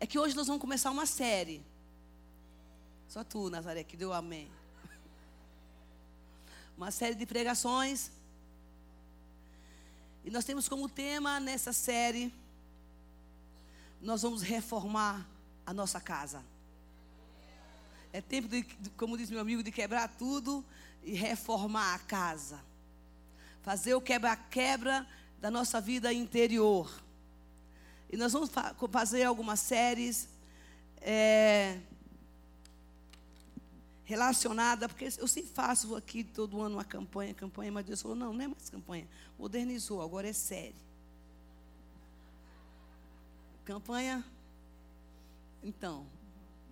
é que hoje nós vamos começar uma série. Só tu, Nazaré, que deu amém. Uma série de pregações. E nós temos como tema nessa série, nós vamos reformar a nossa casa. É tempo, de, como diz meu amigo, de quebrar tudo e reformar a casa. Fazer o quebra-quebra da nossa vida interior. E nós vamos fa fazer algumas séries é, relacionadas, porque eu sempre faço aqui todo ano uma campanha, campanha, mas Deus falou, não, não é mais campanha. Modernizou, agora é série. Campanha, então,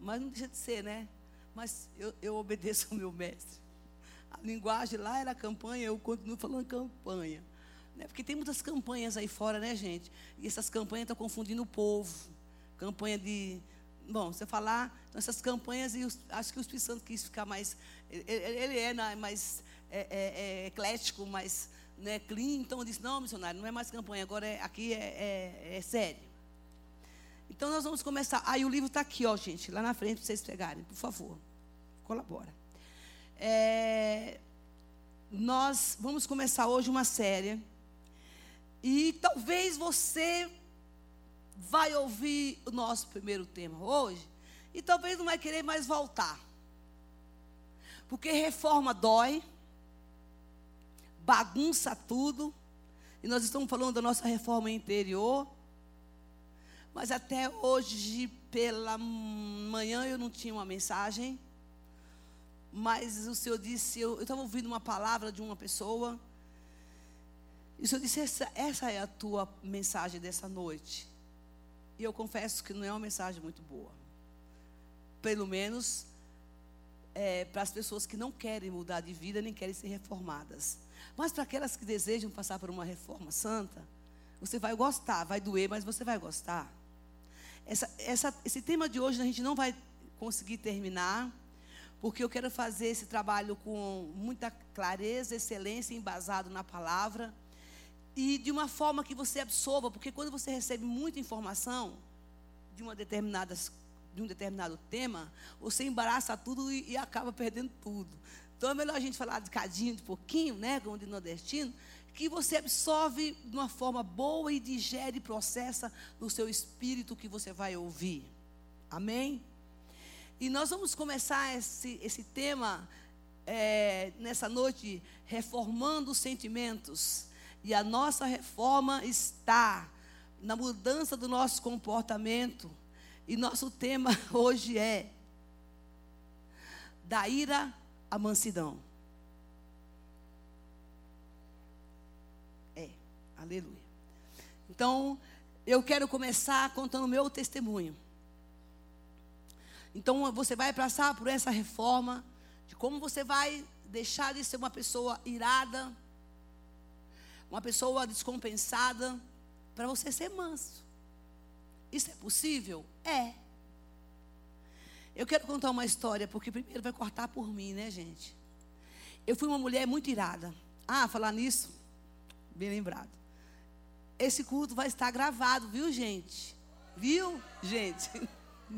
mas não deixa de ser, né? Mas eu, eu obedeço ao meu mestre. A linguagem lá era campanha, eu continuo falando campanha. Né? Porque tem muitas campanhas aí fora, né, gente? E essas campanhas estão confundindo o povo. Campanha de. Bom, você falar, então essas campanhas, e os, acho que o Espírito Santo quis ficar mais. Ele, ele é mais é, é, é, eclético, mais né, clean, então eu disse: não, missionário, não é mais campanha, agora é, aqui é, é, é sério. Então nós vamos começar. Aí o livro está aqui, ó, gente, lá na frente para vocês pegarem, por favor. Colabora. É, nós vamos começar hoje uma série e talvez você vai ouvir o nosso primeiro tema hoje e talvez não vai querer mais voltar. Porque reforma dói, bagunça tudo. E nós estamos falando da nossa reforma interior. Mas até hoje, pela manhã, eu não tinha uma mensagem. Mas o Senhor disse, eu estava ouvindo uma palavra de uma pessoa e o Senhor disse: essa, essa é a tua mensagem dessa noite. E eu confesso que não é uma mensagem muito boa. Pelo menos é, para as pessoas que não querem mudar de vida nem querem ser reformadas. Mas para aquelas que desejam passar por uma reforma santa, você vai gostar, vai doer, mas você vai gostar. Essa, essa, esse tema de hoje a gente não vai conseguir terminar, porque eu quero fazer esse trabalho com muita clareza, excelência, embasado na palavra e de uma forma que você absorva, porque quando você recebe muita informação de uma determinada de um determinado tema, você embaraça tudo e, e, acaba perdendo tudo. Então é melhor a gente falar de cadinho, de pouquinho, né, como de nordestino, que você absorve de uma forma boa e digere e processa no seu espírito que você vai ouvir. Amém? E nós vamos começar esse, esse tema é, nessa noite reformando os sentimentos. E a nossa reforma está na mudança do nosso comportamento. E nosso tema hoje é da ira à mansidão. É, aleluia. Então, eu quero começar contando o meu testemunho. Então, você vai passar por essa reforma de como você vai deixar de ser uma pessoa irada, uma pessoa descompensada, para você ser manso. Isso é possível? É. Eu quero contar uma história, porque primeiro vai cortar por mim, né, gente? Eu fui uma mulher muito irada. Ah, falar nisso, bem lembrado. Esse culto vai estar gravado, viu, gente? Viu, gente?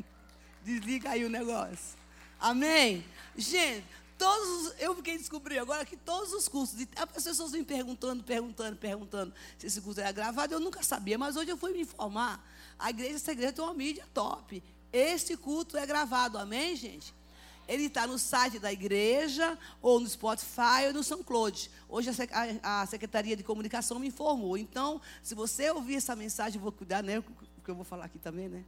Desliga aí o negócio. Amém? Gente, todos, eu fiquei descobrir agora que todos os cursos, as pessoas vêm perguntando, perguntando, perguntando se esse curso era gravado, eu nunca sabia, mas hoje eu fui me informar. A igreja, igreja tem uma mídia top. Este culto é gravado, amém, gente? Ele está no site da igreja, ou no Spotify, ou no SoundCloud. Hoje a, a, Secretaria de Comunicação me informou. Então, se você ouvir essa mensagem, eu vou cuidar, né? Porque eu vou falar aqui também, né?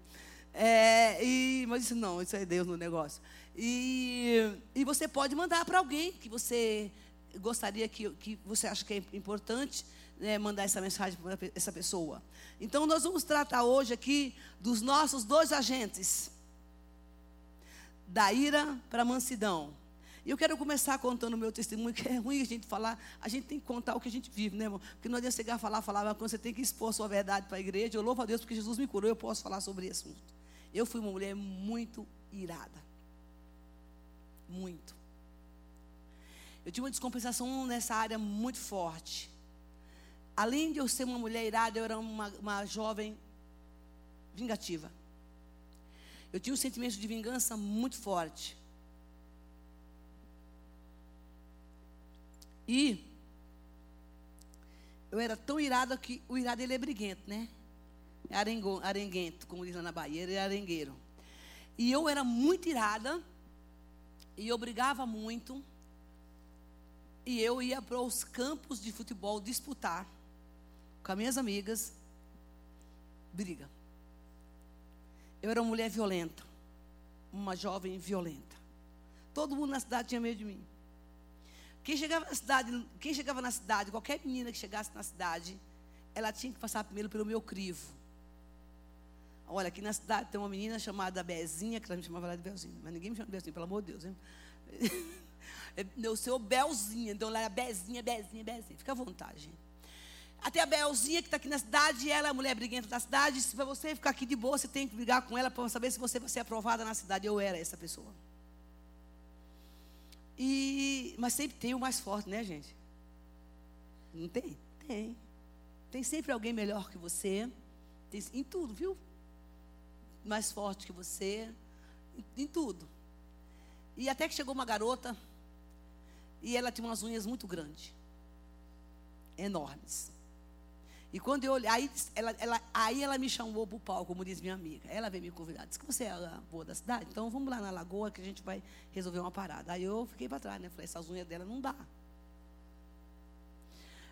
É, e, mas isso não, isso é Deus no negócio. E, e você pode mandar para alguém que você gostaria que, que você acha que é importante né, mandar essa mensagem para essa pessoa. Então, nós vamos tratar hoje aqui dos nossos dois agentes: da ira para a mansidão. E eu quero começar contando o meu testemunho, que é ruim a gente falar, a gente tem que contar o que a gente vive, né, irmão? Porque não adianta chegar a falar, falar, mas quando você tem que expor a sua verdade para a igreja, eu louvo a Deus porque Jesus me curou, eu posso falar sobre esse assunto. Eu fui uma mulher muito irada. Muito. Eu tinha uma descompensação nessa área muito forte. Além de eu ser uma mulher irada, eu era uma, uma jovem vingativa. Eu tinha um sentimento de vingança muito forte. E eu era tão irada que o irado ele é briguento, né? É arengo, arenguento, como diz lá na Bahia, ele é arengueiro. E eu era muito irada, e eu brigava muito, e eu ia para os campos de futebol disputar com as minhas amigas, briga. Eu era uma mulher violenta, uma jovem violenta. Todo mundo na cidade tinha medo de mim. Quem chegava na cidade, quem chegava na cidade, qualquer menina que chegasse na cidade, ela tinha que passar primeiro pelo meu crivo. Olha, aqui na cidade tem uma menina chamada Bezinha, que ela me chamava lá de Belzinha, mas ninguém me chama de Belzinha, pelo amor de Deus. Hein? Eu sou Belzinha, então lá é Bezinha, Bezinha, Bezinha. Fica à vontade. Até a Belzinha, que está aqui na cidade, ela é a mulher briguenta da cidade. Se para você ficar aqui de boa, você tem que brigar com ela para saber se você vai ser aprovada na cidade. Eu era essa pessoa. E, mas sempre tem o mais forte, né, gente? Não tem? Tem. Tem sempre alguém melhor que você. Tem, em tudo, viu? Mais forte que você. Em, tudo. E até que chegou uma garota. E ela tinha umas unhas muito grandes. Enormes. E quando eu olhei, aí ela, ela, aí ela me chamou para o palco, como diz minha amiga. Ela veio me convidar. Disse que você é a boa da cidade, então vamos lá na lagoa que a gente vai resolver uma parada. Aí eu fiquei para trás, né? Falei, essas unhas dela não dá.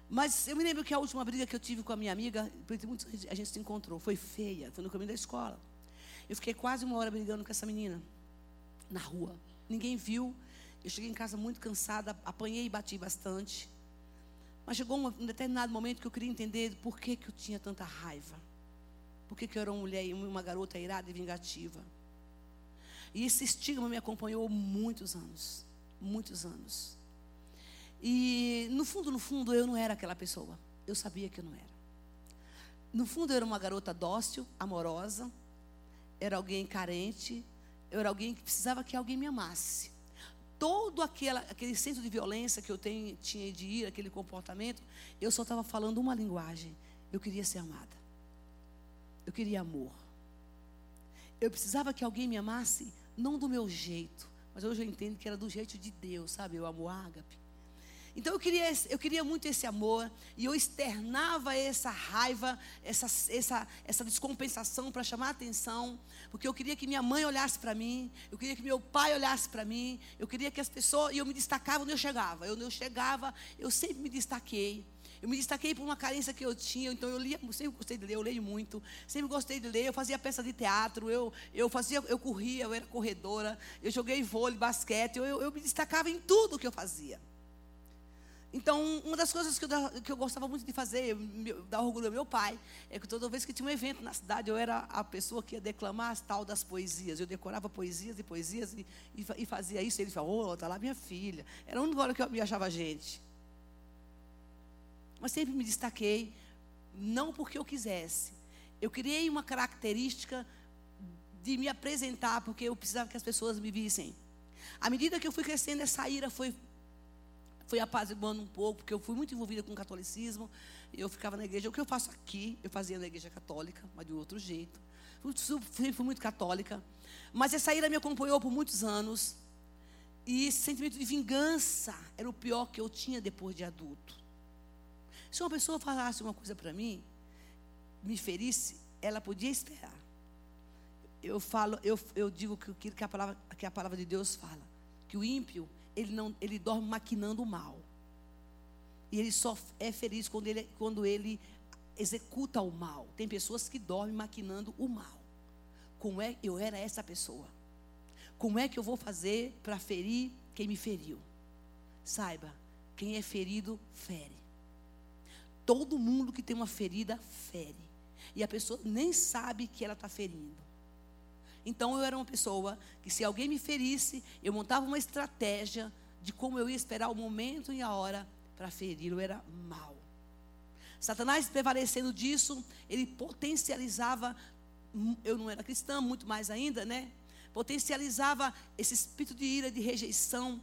Mas eu me lembro que a última briga que eu tive com a minha amiga, a gente se encontrou, foi feia, foi no caminho da escola. Eu fiquei quase uma hora brigando com essa menina, na rua. Ninguém viu. Eu cheguei em casa muito cansada, apanhei e bati bastante. Mas chegou um, determinado momento que eu queria entender por que, que eu tinha tanta raiva. Por que, que eu era uma mulher, uma garota irada e vingativa. E esse estigma me acompanhou muitos anos. Muitos anos. E no fundo, no fundo, eu não era aquela pessoa. Eu sabia que eu não era. No fundo, eu era uma garota dócil, amorosa. Era alguém carente. Eu era alguém que precisava que alguém me amasse todo aquela, aquele senso de violência que eu tenho, tinha de ir, aquele comportamento, eu só estava falando uma linguagem. Eu queria ser amada. Eu queria amor. Eu precisava que alguém me amasse, não do meu jeito, mas hoje eu entendo que era do jeito de Deus, sabe? Eu amo ágape. Então eu queria, eu queria muito esse amor e eu externava essa raiva, essa, essa, essa descompensação para chamar a atenção, porque eu queria que minha mãe olhasse para mim, eu queria que meu pai olhasse para mim, eu queria que as pessoas, e eu me destacava onde eu chegava. Eu, eu chegava, eu sempre me destaquei. Eu me destaquei por uma carência que eu tinha, então eu lia, sempre gostei de ler, eu leio muito, sempre gostei de ler, eu fazia peça de teatro, eu, eu fazia, eu corria, eu era corredora, eu joguei vôlei, basquete, eu, eu, eu me destacava em tudo que eu fazia. Então, uma das coisas que eu, que eu gostava muito de fazer, dar orgulho ao meu pai, é que toda vez que tinha um evento na cidade, eu era a pessoa que ia declamar as tal das poesias. Eu decorava poesias e poesias e, e, e fazia isso. E ele falou, oh, está lá minha filha. Era a única hora que eu me achava gente. Mas sempre me destaquei, não porque eu quisesse. Eu criei uma característica de me apresentar, porque eu precisava que as pessoas me vissem. À medida que eu fui crescendo, essa ira foi fui apaziguando um pouco, porque eu fui muito envolvida com o catolicismo. Eu ficava na igreja. O que eu faço aqui, eu fazia na igreja católica, mas de outro jeito. Fui, fui muito católica. Mas essa ira me acompanhou por muitos anos. E esse sentimento de vingança era o pior que eu tinha depois de adulto. Se uma pessoa falasse uma coisa para mim, me ferisse, ela podia esperar. Eu falo, eu, eu digo que, que, a palavra, que a palavra de Deus fala, que o ímpio ele, não, ele dorme maquinando o mal. E ele só é feliz quando ele, quando ele executa o mal. Tem pessoas que dormem maquinando o mal. Como é eu era essa pessoa? Como é que eu vou fazer para ferir quem me feriu? Saiba, quem é ferido fere. Todo mundo que tem uma ferida fere. E a pessoa nem sabe que ela está ferindo. Então eu era uma pessoa que se alguém me ferisse, eu montava uma estratégia de como eu ia esperar o momento e a hora para ferir. Eu era mal. Satanás prevalecendo disso, ele potencializava, hum, eu não era cristã, muito mais ainda, né? Potencializava esse espírito de ira, de rejeição,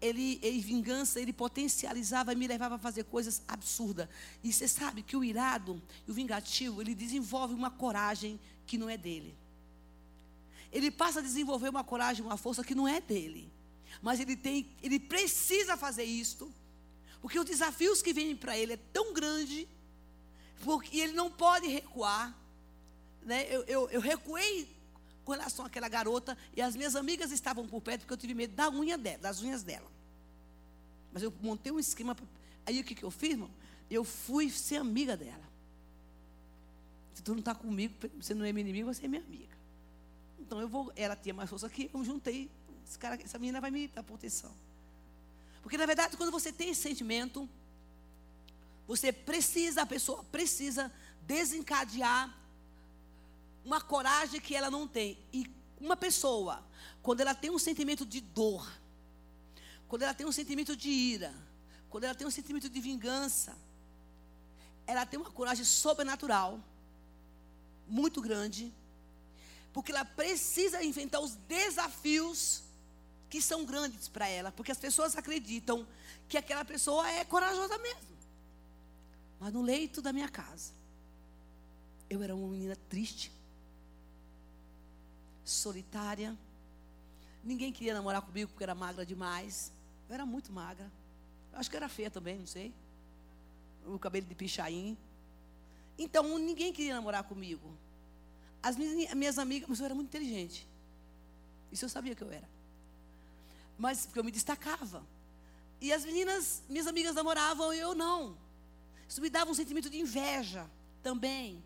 ele, ele vingança, ele potencializava e me levava a fazer coisas absurdas. E você sabe que o irado e o vingativo, ele desenvolve uma coragem que não é dele. Ele passa a desenvolver uma coragem, uma força que não é dele. Mas ele tem, ele precisa fazer isto, porque os desafios que vêm para ele é tão grande, porque ele não pode recuar. Né? Eu, eu, eu recuei com relação àquela garota e as minhas amigas estavam por perto porque eu tive medo da unha dela, das unhas dela. Mas eu montei um esquema. Aí o que, que eu fiz, irmão? Eu fui ser amiga dela. Se tu não está comigo, você não é meu inimigo, você é minha amiga. Então eu vou. Ela tinha mais força que eu juntei. Esse cara, essa menina vai me dar proteção. Porque na verdade, quando você tem esse sentimento, você precisa, a pessoa precisa desencadear uma coragem que ela não tem. E uma pessoa, quando ela tem um sentimento de dor, quando ela tem um sentimento de ira, quando ela tem um sentimento de vingança, ela tem uma coragem sobrenatural, muito grande, porque ela precisa enfrentar os desafios que são grandes para ela, porque as pessoas acreditam que aquela pessoa é corajosa mesmo. Mas no leito da minha casa, eu era uma menina triste, solitária. Ninguém queria namorar comigo porque era magra demais. Eu era muito magra. Acho que era feia também, não sei. O cabelo de pichain. Então, ninguém queria namorar comigo. As minhas, minhas amigas, mas eu era muito inteligente. Isso eu sabia que eu era. Mas porque eu me destacava. E as meninas, minhas amigas namoravam e eu não. Isso me dava um sentimento de inveja também.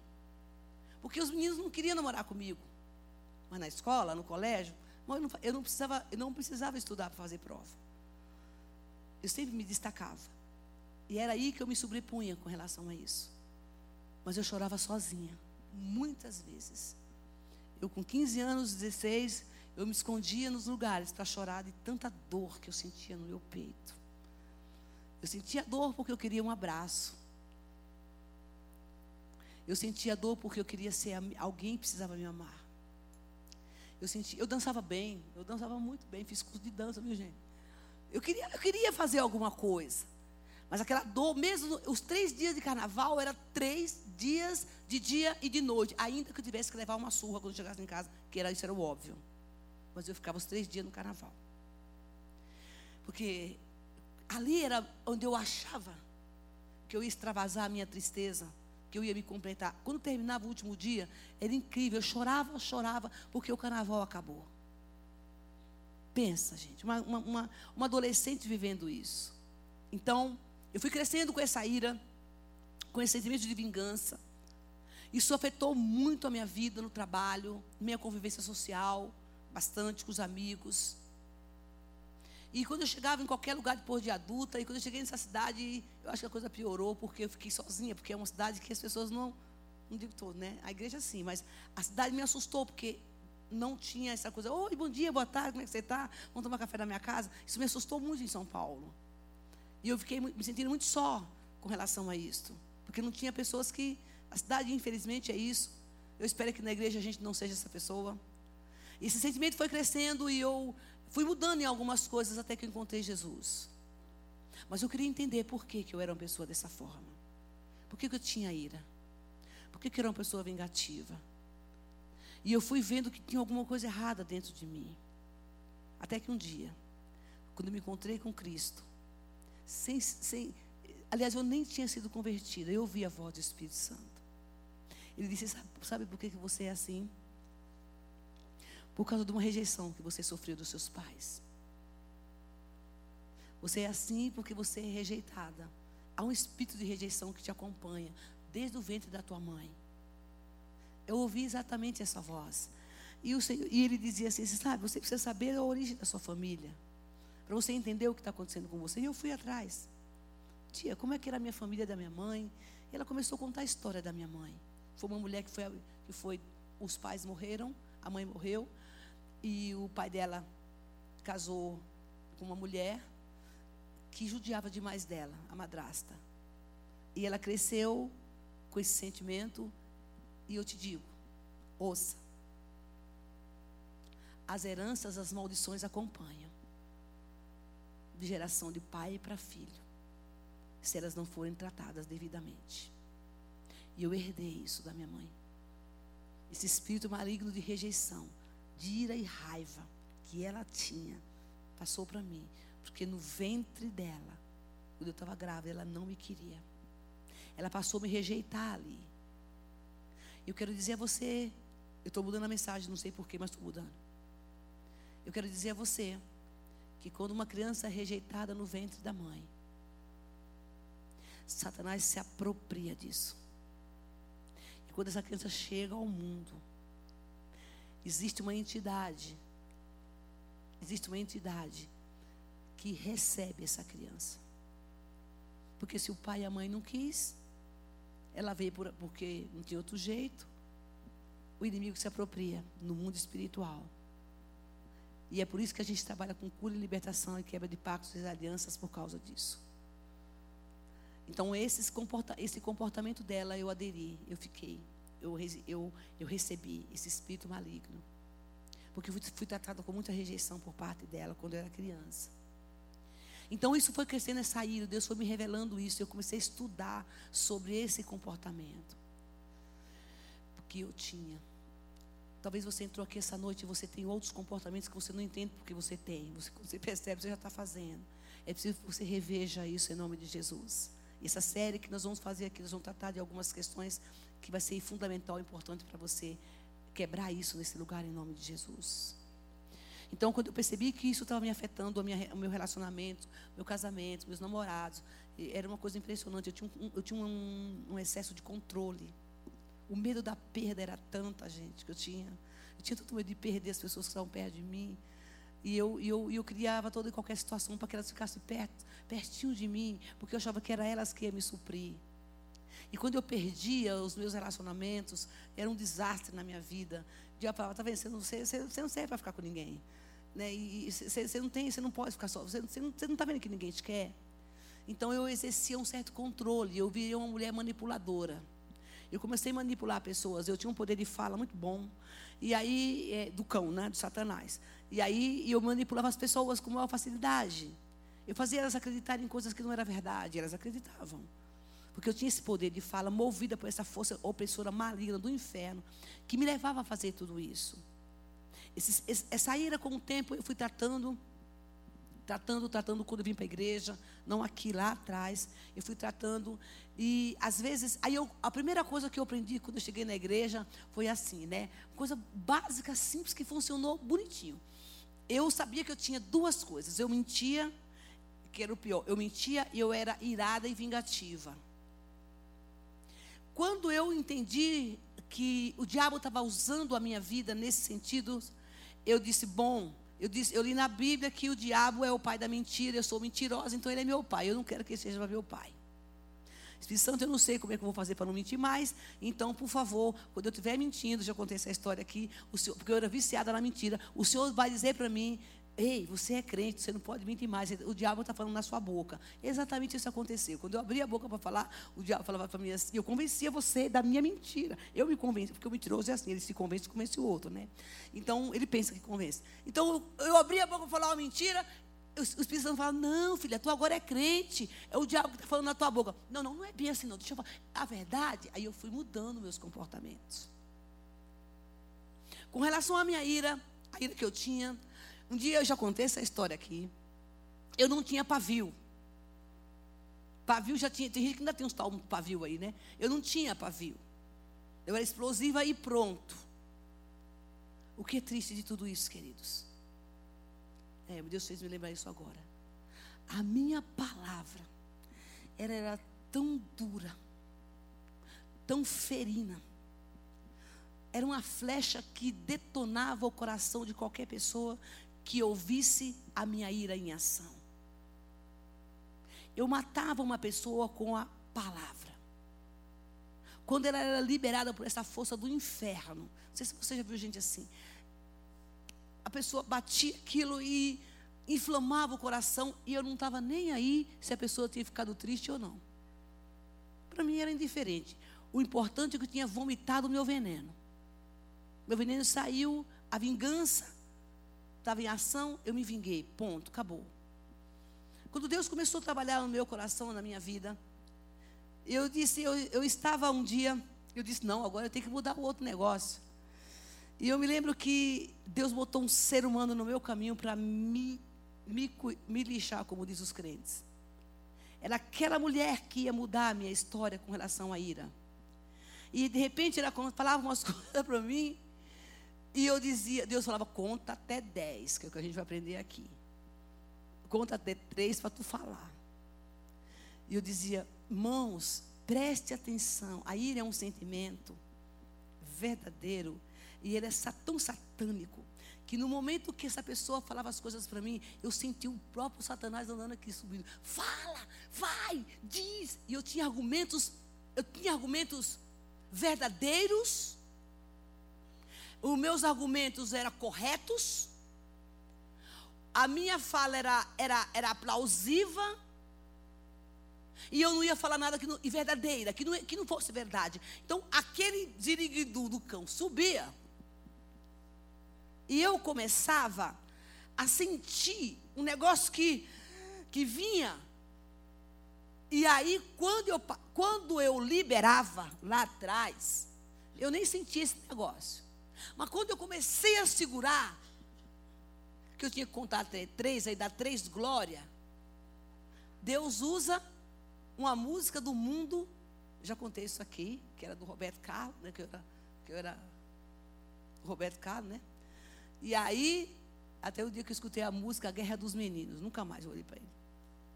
Porque os meninos não queriam namorar comigo. Mas na escola, no colégio, eu não, eu não precisava, eu não precisava estudar para fazer prova. Eu sempre me destacava. E era aí que eu me sobrepunha com relação a isso. Mas eu chorava sozinha, muitas vezes. Eu com 15 anos, 16, eu me escondia nos lugares para chorar de tanta dor que eu sentia no meu peito. Eu sentia dor porque eu queria um abraço. Eu sentia dor porque eu queria ser alguém que precisava me amar. Eu sentia, eu dançava bem, eu dançava muito bem, fiz curso de dança, viu gente? Eu queria, eu queria fazer alguma coisa. Mas aquela dor, mesmo os três dias de carnaval, era três dias de dia e de noite. Ainda que eu tivesse que levar uma surra quando chegasse em casa, que era isso era o óbvio. Mas eu ficava os três dias no carnaval. Porque ali era onde eu achava que eu ia extravasar a minha tristeza, que eu ia me completar. Quando terminava o último dia, era incrível. Eu chorava, chorava, porque o carnaval acabou. Pensa, gente, uma, uma, uma adolescente vivendo isso. Então, eu fui crescendo com essa ira, com esse sentimento de vingança. Isso afetou muito a minha vida no trabalho, minha convivência social, bastante com os amigos. E quando eu chegava em qualquer lugar depois de adulta, e quando eu cheguei nessa cidade, eu acho que a coisa piorou, porque eu fiquei sozinha, porque é uma cidade que as pessoas não, não digo todo, né? A igreja sim, mas a cidade me assustou, porque não tinha essa coisa, oi, bom dia, boa tarde, como é que você está? Vamos tomar café na minha casa? Isso me assustou muito em São Paulo. E eu fiquei me sentindo muito só com relação a isso. Porque não tinha pessoas que. A cidade, infelizmente, é isso. Eu espero que na igreja a gente não seja essa pessoa. E esse sentimento foi crescendo e eu fui mudando em algumas coisas até que eu encontrei Jesus. Mas eu queria entender por que, que eu era uma pessoa dessa forma. Por que, que eu tinha ira? Por que, que eu era uma pessoa vingativa? E eu fui vendo que tinha alguma coisa errada dentro de mim. Até que um dia, quando eu me encontrei com Cristo, sem, sem, aliás, eu nem tinha sido convertida, eu ouvi a voz do Espírito Santo. Ele disse: Sabe, sabe por que, você é assim? Por causa de uma rejeição que você sofreu dos seus pais. Você é assim porque você é rejeitada. Há um espírito de rejeição que te acompanha desde o ventre da tua mãe. Eu ouvi exatamente essa voz. E, Senhor, e ele dizia assim: sabe, você precisa saber a origem da sua família. Para você entender o que está acontecendo com você. E eu fui atrás. Tia, como é que era a minha família da minha mãe? E ela começou a contar a história da minha mãe. Foi uma mulher que foi, que foi os pais morreram, a mãe morreu, e o pai dela casou com uma mulher que judiava demais dela, a madrasta. E ela cresceu com esse sentimento e eu te digo, ouça. As heranças, as maldições acompanham. De geração de pai para filho. Se elas não forem tratadas devidamente. E eu herdei isso da minha mãe. Esse espírito maligno de rejeição, de ira e raiva que ela tinha passou para mim. Porque no ventre dela, quando eu estava grávida, ela não me queria. Ela passou a me rejeitar ali. Eu quero dizer a você, eu estou mudando a mensagem, não sei porquê, mas estou mudando. Eu quero dizer a você que quando uma criança é rejeitada no ventre da mãe, Satanás se apropria disso. E quando essa criança chega ao mundo, existe uma entidade, existe uma entidade que recebe essa criança. Porque se o pai e a mãe não quis, ela veio por, porque não tinha outro jeito. O inimigo se apropria no mundo espiritual. E é por isso que a gente trabalha com cura e libertação e quebra de pactos e alianças por causa disso. Então, esse comportamento dela eu aderi, eu fiquei, eu, eu, eu recebi esse espírito maligno. Porque fui, fui tratada com muita rejeição por parte dela quando eu era criança. Então isso foi crescendo essa ira, Deus foi me revelando isso. Eu comecei a estudar sobre esse comportamento. Porque eu tinha. Talvez você entrou aqui essa noite e você tem outros comportamentos que você não entende porque você tem. Você, você percebe, você já está fazendo. É preciso que você reveja isso em nome de Jesus. Essa série que nós vamos fazer aqui, nós vamos tratar de algumas questões que vai ser fundamental, importante para você quebrar isso nesse lugar em nome de Jesus. Então, quando eu percebi que isso estava me afetando minha, o meu relacionamento, meu casamento, meus namorados, era uma coisa impressionante. Eu tinha, um, eu tinha um, um, excesso de controle. O medo da perda era tanta, gente, que eu tinha. Eu tinha tanto medo de perder as pessoas que estavam perto de mim. E eu, eu, eu criava toda e qualquer situação para que elas ficassem perto, pertinho de mim, porque eu achava que era elas que iam me suprir. E quando eu perdia os meus relacionamentos, era um desastre na minha vida. O diabo falava, tá vendo, você não, você, você não serve para ficar com ninguém. Né? E você, você, não tem, você não pode ficar só. Você, você não está vendo que ninguém te quer. Então eu exercia um certo controle. Eu viria uma mulher manipuladora. Eu comecei a manipular pessoas. Eu tinha um poder de fala muito bom. E aí, é, do cão, né? Do Satanás. E aí eu manipulava as pessoas com maior facilidade. Eu fazia elas acreditarem em coisas que não era verdade. Elas acreditavam. Porque eu tinha esse poder de fala, movida por essa força opressora maligna do inferno, que me levava a fazer tudo isso. Essa ira, com o tempo, eu fui tratando, tratando, tratando quando eu vim para a igreja, não aqui, lá atrás. Eu fui tratando, e às vezes, aí eu, a primeira coisa que eu aprendi quando eu cheguei na igreja foi assim, né? Coisa básica, simples, que funcionou bonitinho. Eu sabia que eu tinha duas coisas. Eu mentia, que era o pior. Eu mentia e eu era irada e vingativa. Quando eu entendi que o diabo estava usando a minha vida nesse sentido, eu disse: bom, eu, disse, eu li na Bíblia que o diabo é o pai da mentira, eu sou mentirosa, então ele é meu pai. Eu não quero que ele seja meu pai. Espírito Santo, eu não sei como é que eu vou fazer para não mentir mais. Então, por favor, quando eu estiver mentindo, já contei essa história aqui, senhor, porque eu era viciada na mentira, o Senhor vai dizer para mim, Ei, você é crente, você não pode mentir mais. O diabo está falando na sua boca. Exatamente isso aconteceu. Quando eu abri a boca para falar, o diabo falava para mim assim: Eu convencia você da minha mentira. Eu me convenci, porque o mentiroso é assim: ele se convence, convence o outro, né? Então, ele pensa que convence. Então, eu abri a boca para falar uma mentira. O Espírito Santo fala: Não, filha, tu agora é crente. É o diabo que está falando na tua boca. Não, não, não é bem assim, não. Deixa eu falar. A verdade, aí eu fui mudando meus comportamentos. Com relação à minha ira, a ira que eu tinha um dia eu já contei essa história aqui. Eu não tinha pavio. Pavio já tinha. Tem gente que ainda tem uns tal pavio aí, né? Eu não tinha pavio. Eu era explosiva e pronto. O que é triste de tudo isso, queridos? É, Deus fez me lembrar isso agora. A minha palavra era, era tão dura, tão ferina. Era uma flecha que detonava o coração de qualquer pessoa que ouvisse a minha ira em ação. Eu matava uma pessoa com a palavra. Quando ela era liberada por essa força do inferno. Não sei se você já viu gente assim. A pessoa batia aquilo e inflamava o coração e eu não estava nem aí se a pessoa tinha ficado triste ou não. Para mim era indiferente. O importante é que eu tinha vomitado o meu veneno. Meu veneno saiu, a vingança estava em ação, eu me vinguei. Ponto, acabou. Quando Deus começou a trabalhar no meu coração, na minha vida, eu disse, eu, eu estava um dia, eu disse, não, agora eu tenho que mudar o outro negócio. E eu me lembro que Deus botou um ser humano no meu caminho para me, me, me lixar, como diz os crentes. Era aquela mulher que ia mudar a minha história com relação à ira. E de repente ela falava umas coisas para mim. E eu dizia, Deus falava, conta até 10, que é o que a gente vai aprender aqui. Conta até 3 para tu falar. E eu dizia, mãos, preste atenção. A ira é um sentimento verdadeiro. E ele é tão satânico que no momento que essa pessoa falava as coisas para mim, eu senti o próprio Satanás andando aqui subindo. Fala, vai, diz. E eu tinha argumentos, eu tinha argumentos verdadeiros. Os meus argumentos eram corretos. A minha fala era, era, era plausível. E eu não ia falar nada que não, e verdadeira, que não, que não fosse verdade. Então, aquele ziriguidu do cão subia. E eu começava a sentir um negócio que, que vinha. E aí, quando eu, quando eu liberava lá atrás, eu nem sentia esse negócio. Mas quando eu comecei a segurar, que eu tinha que contar três, aí dá três glória, Deus usa uma música do mundo, já contei isso aqui, que era do Roberto Carlos, né, que eu era, que eu era Roberto Carlos, né? E aí, até o dia que eu escutei a música A Guerra dos Meninos, nunca mais olhei para ele.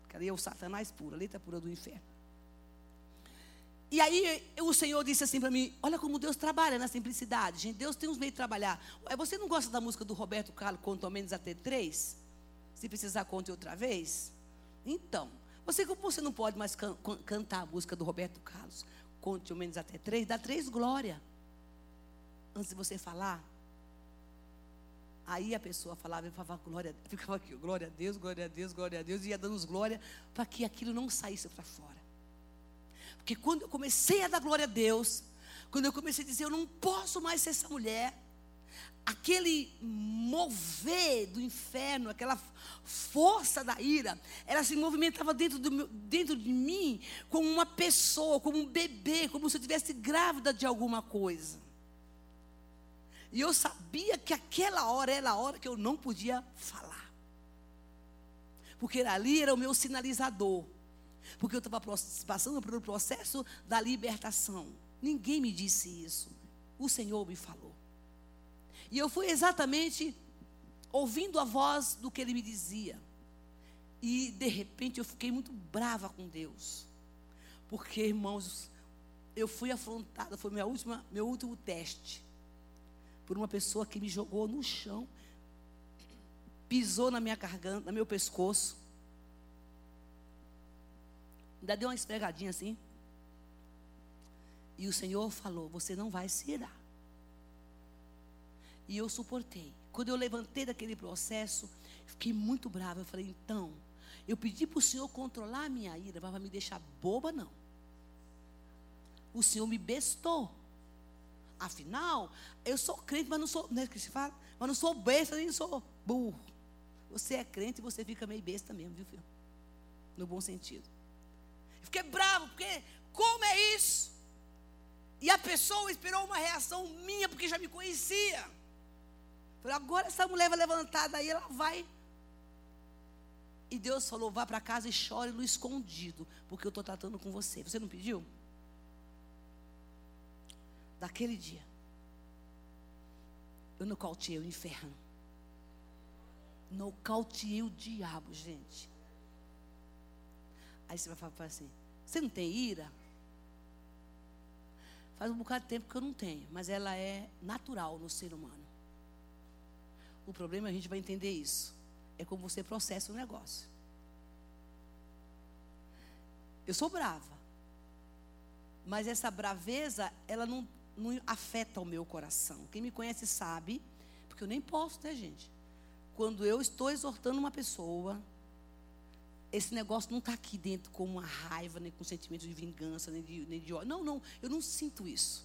Cadê o Satanás puro, a letra pura do inferno. E aí o Senhor disse assim para mim: Olha como Deus trabalha na simplicidade. Gente, Deus tem uns meios de trabalhar. Você não gosta da música do Roberto Carlos, Conto ao menos até três? Se precisar, conte outra vez? Então, você, você não pode mais can, cantar a música do Roberto Carlos, conte ao menos até três, dá três glória. Antes de você falar. Aí a pessoa falava, eu falava, glória, ficava aqui, glória a Deus, glória a Deus, glória a Deus, e ia dando os glória para que aquilo não saísse para fora. Porque quando eu comecei a dar glória a Deus, quando eu comecei a dizer, eu não posso mais ser essa mulher, aquele mover do inferno, aquela força da ira, ela se movimentava dentro, meu, dentro de mim como uma pessoa, como um bebê, como se eu estivesse grávida de alguma coisa. E eu sabia que aquela hora era a hora que eu não podia falar. Porque ali era o meu sinalizador. Porque eu estava passando pelo processo da libertação. Ninguém me disse isso. O Senhor me falou. E eu fui exatamente ouvindo a voz do que ele me dizia. E de repente eu fiquei muito brava com Deus. Porque, irmãos, eu fui afrontada, foi minha última, meu último teste. Por uma pessoa que me jogou no chão, pisou na minha garganta, no meu pescoço. Ainda deu uma esfregadinha assim. E o Senhor falou: Você não vai se irar. E eu suportei. Quando eu levantei daquele processo, fiquei muito brava. Eu falei, então, eu pedi para o Senhor controlar a minha ira, para me deixar boba, não. O Senhor me bestou. Afinal, eu sou crente, mas não sou, não é que se fala? Mas não sou besta, nem sou burro. Você é crente e você fica meio besta mesmo, viu, filho? No bom sentido. Fiquei bravo, porque como é isso? E a pessoa esperou uma reação minha, porque já me conhecia. Falei, agora essa mulher vai levantar, daí ela vai. E Deus falou: vá para casa e chore no escondido, porque eu estou tratando com você. Você não pediu? Daquele dia, eu nocauteei o inferno. Nocauteei o diabo, gente. Aí você vai falar assim: você não tem ira? Faz um bocado de tempo que eu não tenho, mas ela é natural no ser humano. O problema é a gente vai entender isso. É como você processa o negócio. Eu sou brava. Mas essa braveza, ela não, não afeta o meu coração. Quem me conhece sabe, porque eu nem posso, né, gente? Quando eu estou exortando uma pessoa, esse negócio não está aqui dentro com uma raiva, nem com sentimento de vingança, nem de, nem de ódio. Não, não, eu não sinto isso.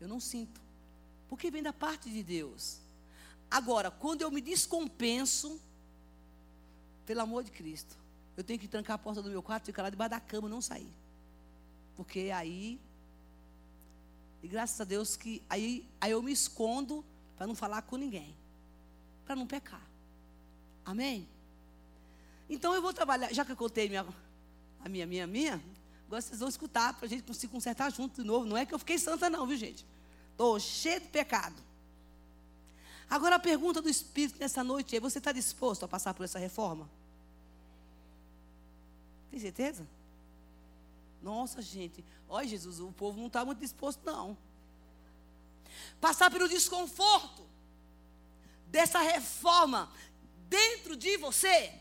Eu não sinto. Porque vem da parte de Deus. Agora, quando eu me descompenso, pelo amor de Cristo, eu tenho que trancar a porta do meu quarto, ficar lá debaixo da cama, não sair. Porque aí E graças a Deus que aí, aí eu me escondo para não falar com ninguém. Para não pecar. Amém? Então eu vou trabalhar, já que eu contei minha, a minha, minha, minha, agora vocês vão escutar para a gente conseguir consertar junto de novo. Não é que eu fiquei santa, não, viu, gente? Estou cheio de pecado. Agora a pergunta do Espírito nessa noite é: você está disposto a passar por essa reforma? Tem certeza? Nossa, gente, olha Jesus, o povo não está muito disposto, não. Passar pelo desconforto dessa reforma dentro de você.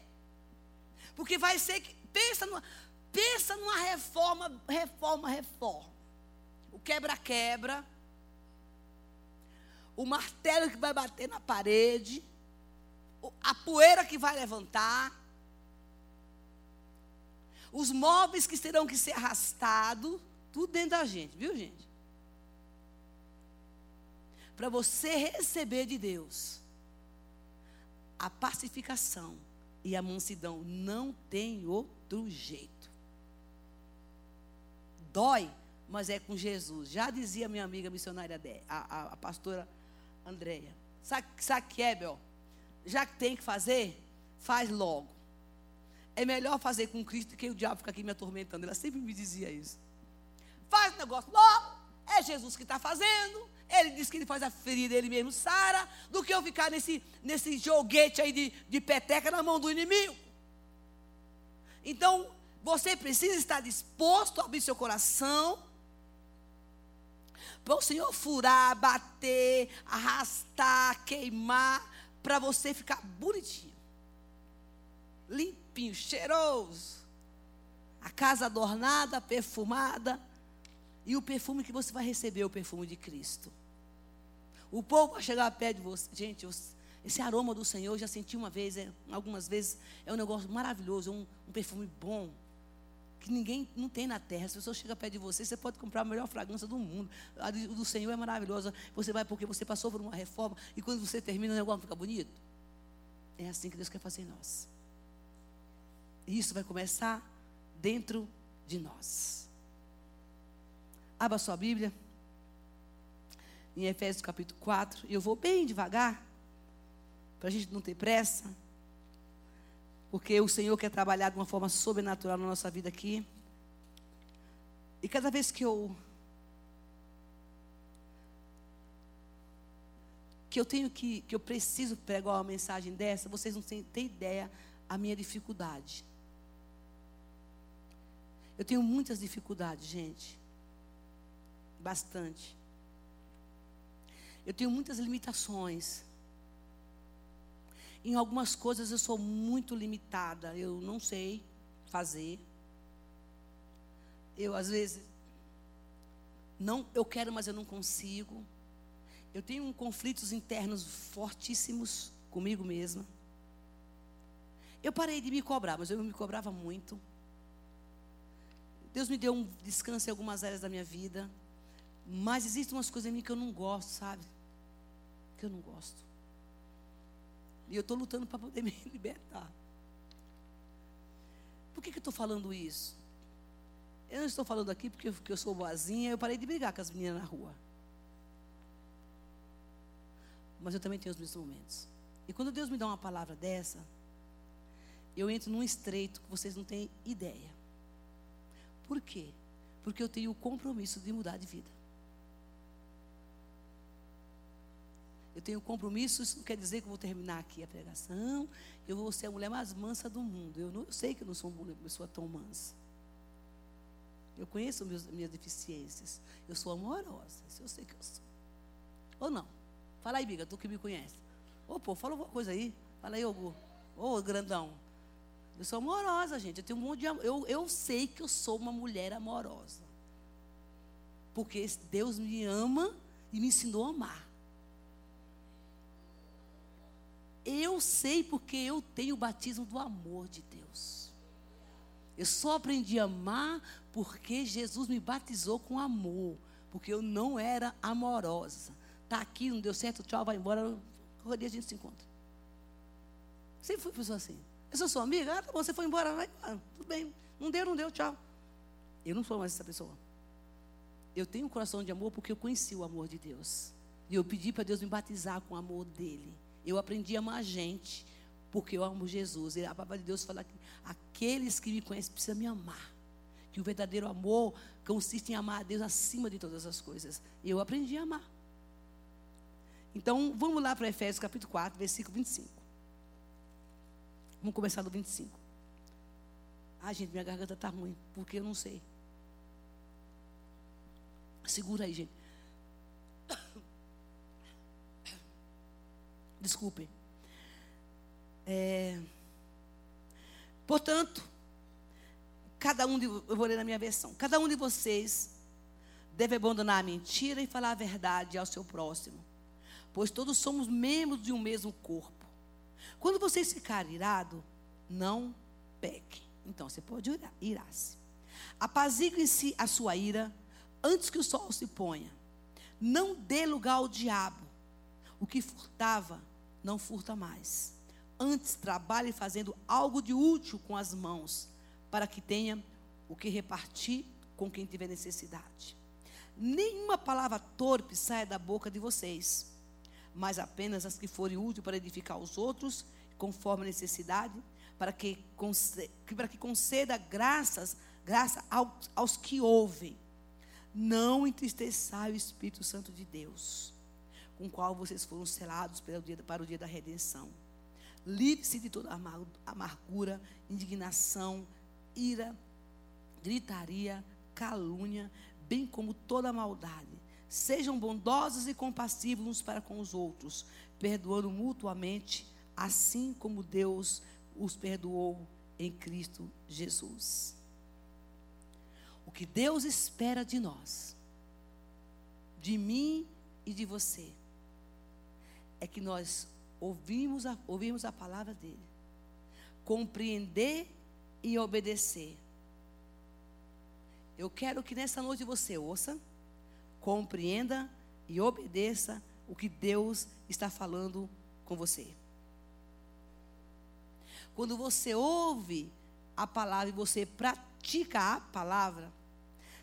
Porque vai ser que. Pensa numa, pensa numa reforma, reforma, reforma. O quebra-quebra. O martelo que vai bater na parede. A poeira que vai levantar os móveis que terão que ser arrastados, tudo dentro da gente, viu, gente? Para você receber de Deus a pacificação e a mansidão, não tem outro jeito. Dói, mas é com Jesus. Já dizia minha amiga missionária, a, a, a pastora Andréia. Sabe, sabe que é, Bel? Já que tem que fazer, faz logo é melhor fazer com Cristo que o diabo ficar aqui me atormentando. Ela sempre me dizia isso. Faz o negócio logo, é Jesus que está fazendo. Ele diz que ele faz a ferida, ele mesmo sara, do que eu ficar nesse, nesse joguete aí de, de peteca na mão do inimigo. Então, você precisa estar disposto a abrir seu coração para o Senhor furar, bater, arrastar, queimar, para você ficar bonitinho, limpo limpinho, cheiroso. A casa adornada, perfumada. E o perfume que você vai receber é o perfume de Cristo. O povo vai chegar perto de você. Gente, esse aroma do Senhor, eu já senti uma vez, é, algumas vezes, é um negócio maravilhoso, um, um perfume bom que ninguém não tem na terra. Se a pessoa chega perto de você, você pode comprar a melhor fragrância do mundo. A do Senhor é maravilhosa. Você vai porque você passou por uma reforma e quando você termina, o negócio fica bonito. É assim que Deus quer fazer em nós. Isso vai começar dentro de nós. Abra sua Bíblia. Em Efésios capítulo 4. E eu vou bem devagar. Para a gente não ter pressa. Porque o Senhor quer trabalhar de uma forma sobrenatural na nossa vida aqui. E cada vez que eu. Que eu tenho que. Que eu preciso pregar uma mensagem dessa, vocês não têm, têm ideia a minha dificuldade. Eu tenho muitas dificuldades, gente. Bastante. Eu tenho muitas limitações. Em algumas coisas eu sou muito limitada. Eu não sei fazer. Eu às vezes não, eu quero, mas eu não consigo. Eu tenho conflitos internos fortíssimos comigo mesma. Eu parei de me cobrar, mas eu me cobrava muito. Deus me deu um descanso em algumas áreas da minha vida. Mas existem umas coisas em mim que eu não gosto, sabe? Que eu não gosto. E eu estou lutando para poder me libertar. Por que, que eu estou falando isso? Eu não estou falando aqui porque, porque eu sou boazinha, eu parei de brigar com as meninas na rua. Mas eu também tenho os meus momentos. E quando Deus me dá uma palavra dessa, eu entro num estreito que vocês não têm ideia. Por quê? Porque eu tenho o compromisso de mudar de vida. Eu tenho compromisso, isso não quer dizer que eu vou terminar aqui a pregação, eu vou ser a mulher mais mansa do mundo. Eu, não, eu sei que eu não sou uma pessoa tão mansa. Eu conheço meus, minhas deficiências. Eu sou amorosa, isso eu sei que eu sou. Ou não? Fala aí, biga, tu que me conhece. Ô, pô, fala alguma coisa aí. Fala aí, ô, ô grandão. Eu sou amorosa, gente. Eu tenho um monte de eu, eu sei que eu sou uma mulher amorosa. Porque Deus me ama e me ensinou a amar. Eu sei porque eu tenho o batismo do amor de Deus. Eu só aprendi a amar porque Jesus me batizou com amor. Porque eu não era amorosa. Está aqui, não deu certo, tchau, vai embora. Qualquer dia a gente se encontra. Sempre fui pessoa assim. Eu sou sua amiga? Ah, tá bom, você foi embora, vai, ah, tudo bem. Não deu, não deu, tchau. Eu não sou mais essa pessoa. eu tenho um coração de amor porque eu conheci o amor de Deus. E eu pedi para Deus me batizar com o amor dele. Eu aprendi a amar a gente porque eu amo Jesus. E a palavra de Deus fala que aqueles que me conhecem precisam me amar. Que o verdadeiro amor consiste em amar a Deus acima de todas as coisas. E eu aprendi a amar. Então, vamos lá para Efésios capítulo 4, versículo 25. Vamos começar do 25. Ah, gente, minha garganta está ruim, porque eu não sei. Segura aí, gente. Desculpem. É, portanto, cada um de, eu vou ler na minha versão. Cada um de vocês deve abandonar a mentira e falar a verdade ao seu próximo, pois todos somos membros de um mesmo corpo. Quando vocês ficarem irados, não pequem. Então você pode irar-se. Apazigue-se a sua ira antes que o sol se ponha. Não dê lugar ao diabo. O que furtava, não furta mais. Antes, trabalhe fazendo algo de útil com as mãos, para que tenha o que repartir com quem tiver necessidade. Nenhuma palavra torpe saia da boca de vocês, mas apenas as que forem úteis para edificar os outros, conforme a necessidade, para que, para que conceda graças, graça aos, aos que ouvem. Não entristeçai o Espírito Santo de Deus, com o qual vocês foram selados para o dia, para o dia da redenção. Livre-se de toda amargura, indignação, ira, gritaria, calúnia, bem como toda maldade. Sejam bondosos e compassivos uns para com os outros, perdoando mutuamente, assim como Deus os perdoou em Cristo Jesus. O que Deus espera de nós, de mim e de você, é que nós ouvimos a, ouvimos a palavra dele, compreender e obedecer. Eu quero que nessa noite você ouça, compreenda e obedeça o que Deus está falando com você. Quando você ouve a palavra e você pratica a palavra,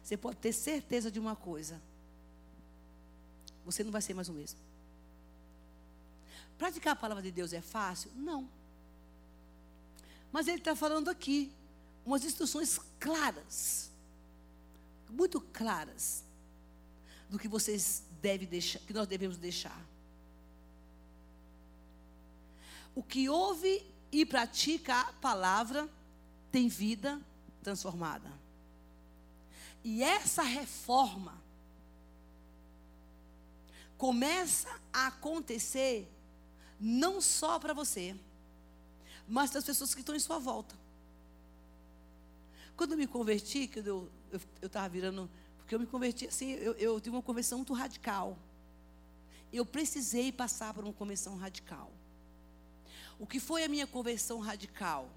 você pode ter certeza de uma coisa: você não vai ser mais o mesmo. Praticar a palavra de Deus é fácil? Não. Mas ele está falando aqui umas instruções claras, muito claras, do que vocês devem deixar, que nós devemos deixar. O que ouve e pratica a palavra tem vida transformada. E essa reforma começa a acontecer não só para você, mas das pessoas que estão em sua volta. Quando eu me converti, que eu estava virando, porque eu me converti assim, eu, eu tive uma conversão muito radical. Eu precisei passar por uma conversão radical. O que foi a minha conversão radical?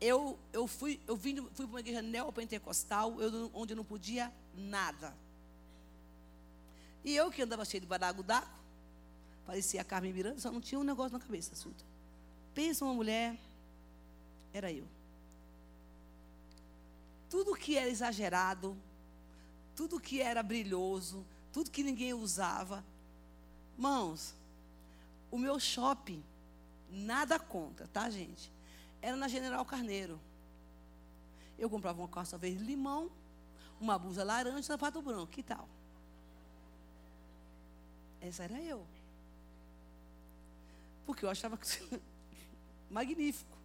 Eu, eu fui, eu vim, fui para uma igreja neopentecostal, eu, onde eu não podia nada. E eu que andava cheio de baragudaco, parecia a Carmen Miranda, só não tinha um negócio na cabeça, assunto. Pensa uma mulher, era eu. Tudo que era exagerado, tudo que era brilhoso, tudo que ninguém usava. Mãos, o meu shopping Nada contra, tá, gente? Era na General Carneiro. Eu comprava uma calça verde limão, uma blusa laranja e sapato branco. Que tal? Essa era eu. Porque eu achava que. Magnífico.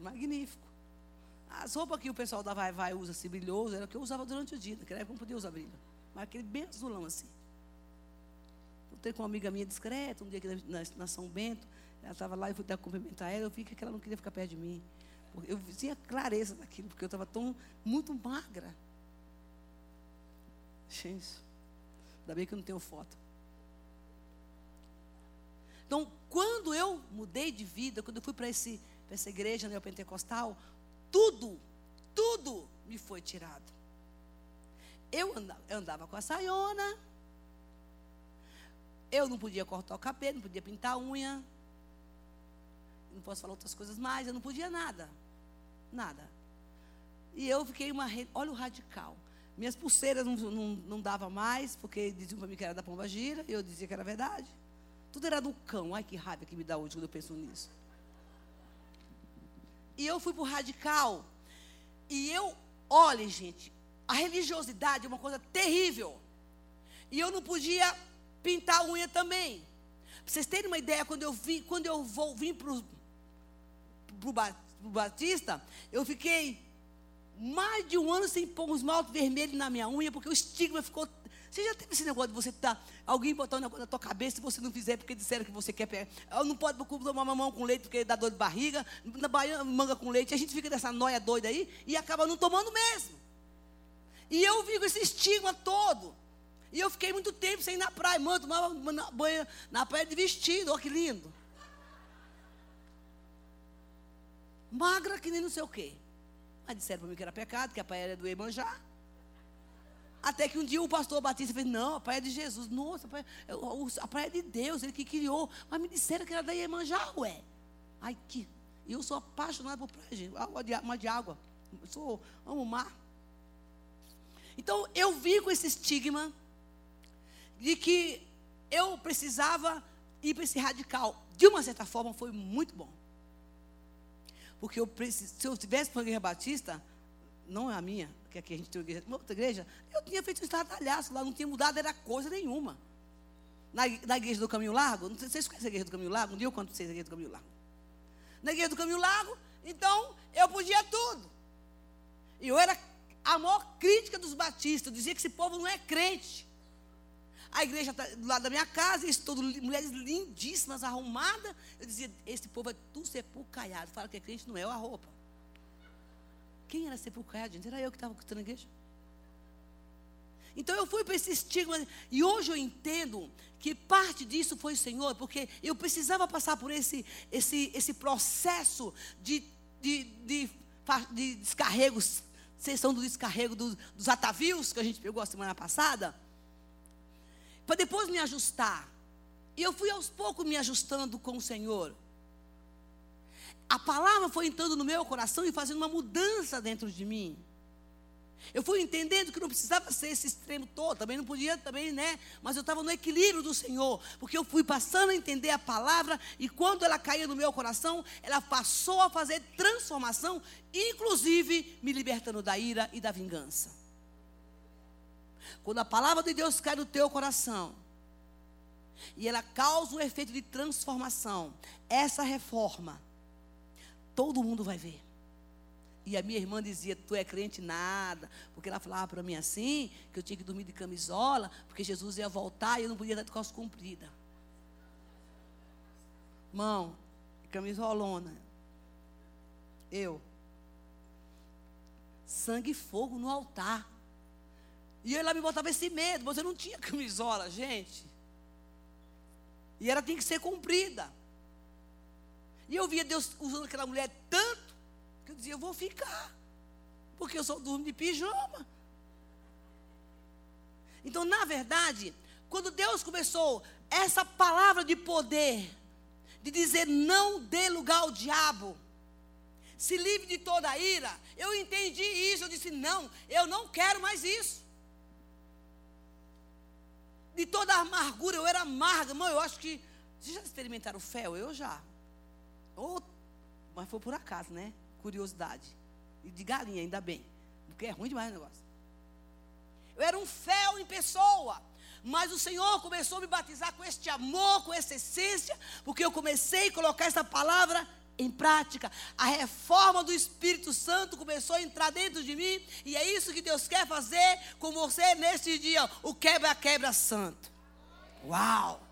Magnífico. As roupas que o pessoal da Vai Vai usa assim, brilhoso, era o que eu usava durante o dia. Naquela época não podia usar brilho. Mas aquele bem azulão assim. Encontrei com uma amiga minha discreta, um dia aqui na, na São Bento. Ela estava lá, eu fui dar cumprimentar ela, eu vi que ela não queria ficar perto de mim. Eu tinha clareza daquilo, porque eu estava tão, muito magra. Gente, ainda bem que eu não tenho foto. Então, quando eu mudei de vida, quando eu fui para essa igreja neopentecostal, tudo, tudo me foi tirado. Eu andava, eu andava com a saiona, eu não podia cortar o cabelo, não podia pintar a unha. Não posso falar outras coisas mais, eu não podia nada. Nada. E eu fiquei uma. Olha o radical. Minhas pulseiras não, não, não dava mais, porque diziam para mim que era da pomba gira, e eu dizia que era verdade. Tudo era do cão. Ai, que raiva que me dá hoje quando eu penso nisso. E eu fui para o radical. E eu, olhe, gente, a religiosidade é uma coisa terrível. E eu não podia pintar a unha também. Para vocês terem uma ideia, quando eu vim, quando eu vou, vim para o Batista, eu fiquei mais de um ano sem pôr um esmalte vermelho na minha unha, porque o estigma ficou. Você já teve esse negócio de você tá, alguém botar um negócio na tua cabeça se você não fizer porque disseram que você quer pegar. Não pode tomar mamão com leite porque dá dor de barriga, na Bahia, manga com leite. A gente fica nessa noia doida aí e acaba não tomando mesmo. E eu vivo esse estigma todo. E eu fiquei muito tempo sem ir na praia. Mano, tomava banho na praia de vestido. Olha que lindo. Magra que nem não sei o quê. Mas disseram para mim que era pecado, que a praia era do Emanjá. Até que um dia o pastor Batista fez, não, a praia é de Jesus. Nossa, a praia, a praia é de Deus, ele que criou. Mas me disseram que era da Iemanjá, ué. Ai, que. Eu sou apaixonado por praia, gente. Água de, de água. Eu sou, amo o mar. Então, eu vi com esse estigma de que eu precisava ir para esse radical. De uma certa forma, foi muito bom. Porque eu precis, se eu tivesse para a igreja batista, não é a minha, que aqui a gente tem uma igreja, uma outra igreja, eu tinha feito um estardalhaço lá, não tinha mudado, era coisa nenhuma. Na, na igreja do Caminho Largo, não sei se vocês conhecem a igreja do Caminho Largo, um dia eu conto vocês a igreja do Caminho Largo. Na igreja do Caminho Largo, então, eu podia tudo. E eu era a maior crítica dos batistas, dizia que esse povo não é crente. A igreja está do lado da minha casa, isso tudo, mulheres lindíssimas, arrumadas. Eu dizia, esse povo é tudo sepulcaiado. Fala que é crente, não é a roupa. Quem era sepulcaiado, gente? Era eu que estava custando a igreja. Então eu fui para esse estigma. E hoje eu entendo que parte disso foi o Senhor, porque eu precisava passar por esse, esse, esse processo de, de, de, de descarregos, sessão do descarrego do, dos atavios que a gente pegou a semana passada para depois me ajustar. E eu fui aos poucos me ajustando com o Senhor. A palavra foi entrando no meu coração e fazendo uma mudança dentro de mim. Eu fui entendendo que não precisava ser esse extremo todo, também não podia, também, né? Mas eu estava no equilíbrio do Senhor, porque eu fui passando a entender a palavra e quando ela caía no meu coração, ela passou a fazer transformação, inclusive me libertando da ira e da vingança. Quando a palavra de Deus cai no teu coração, e ela causa um efeito de transformação, essa reforma, todo mundo vai ver. E a minha irmã dizia: Tu é crente nada. Porque ela falava para mim assim: que eu tinha que dormir de camisola, porque Jesus ia voltar e eu não podia estar de costas comprida. Mão, camisolona. Eu. Sangue e fogo no altar. E ela me botava esse medo, mas eu não tinha camisola, gente. E ela tinha que ser cumprida. E eu via Deus usando aquela mulher tanto, que eu dizia, eu vou ficar. Porque eu só durmo de pijama. Então, na verdade, quando Deus começou essa palavra de poder, de dizer não dê lugar ao diabo, se livre de toda a ira, eu entendi isso. Eu disse: não, eu não quero mais isso de toda a amargura, eu era amarga. Mãe, eu acho que. Vocês já experimentaram fel? Eu já. Oh, mas foi por acaso, né? Curiosidade. E de galinha, ainda bem. Porque é ruim demais o negócio. Eu era um fel em pessoa. Mas o Senhor começou a me batizar com este amor, com essa essência, porque eu comecei a colocar essa palavra em prática. A reforma do Espírito Santo começou a entrar dentro de mim, e é isso que Deus quer fazer com você neste dia, o quebra-quebra santo. Uau!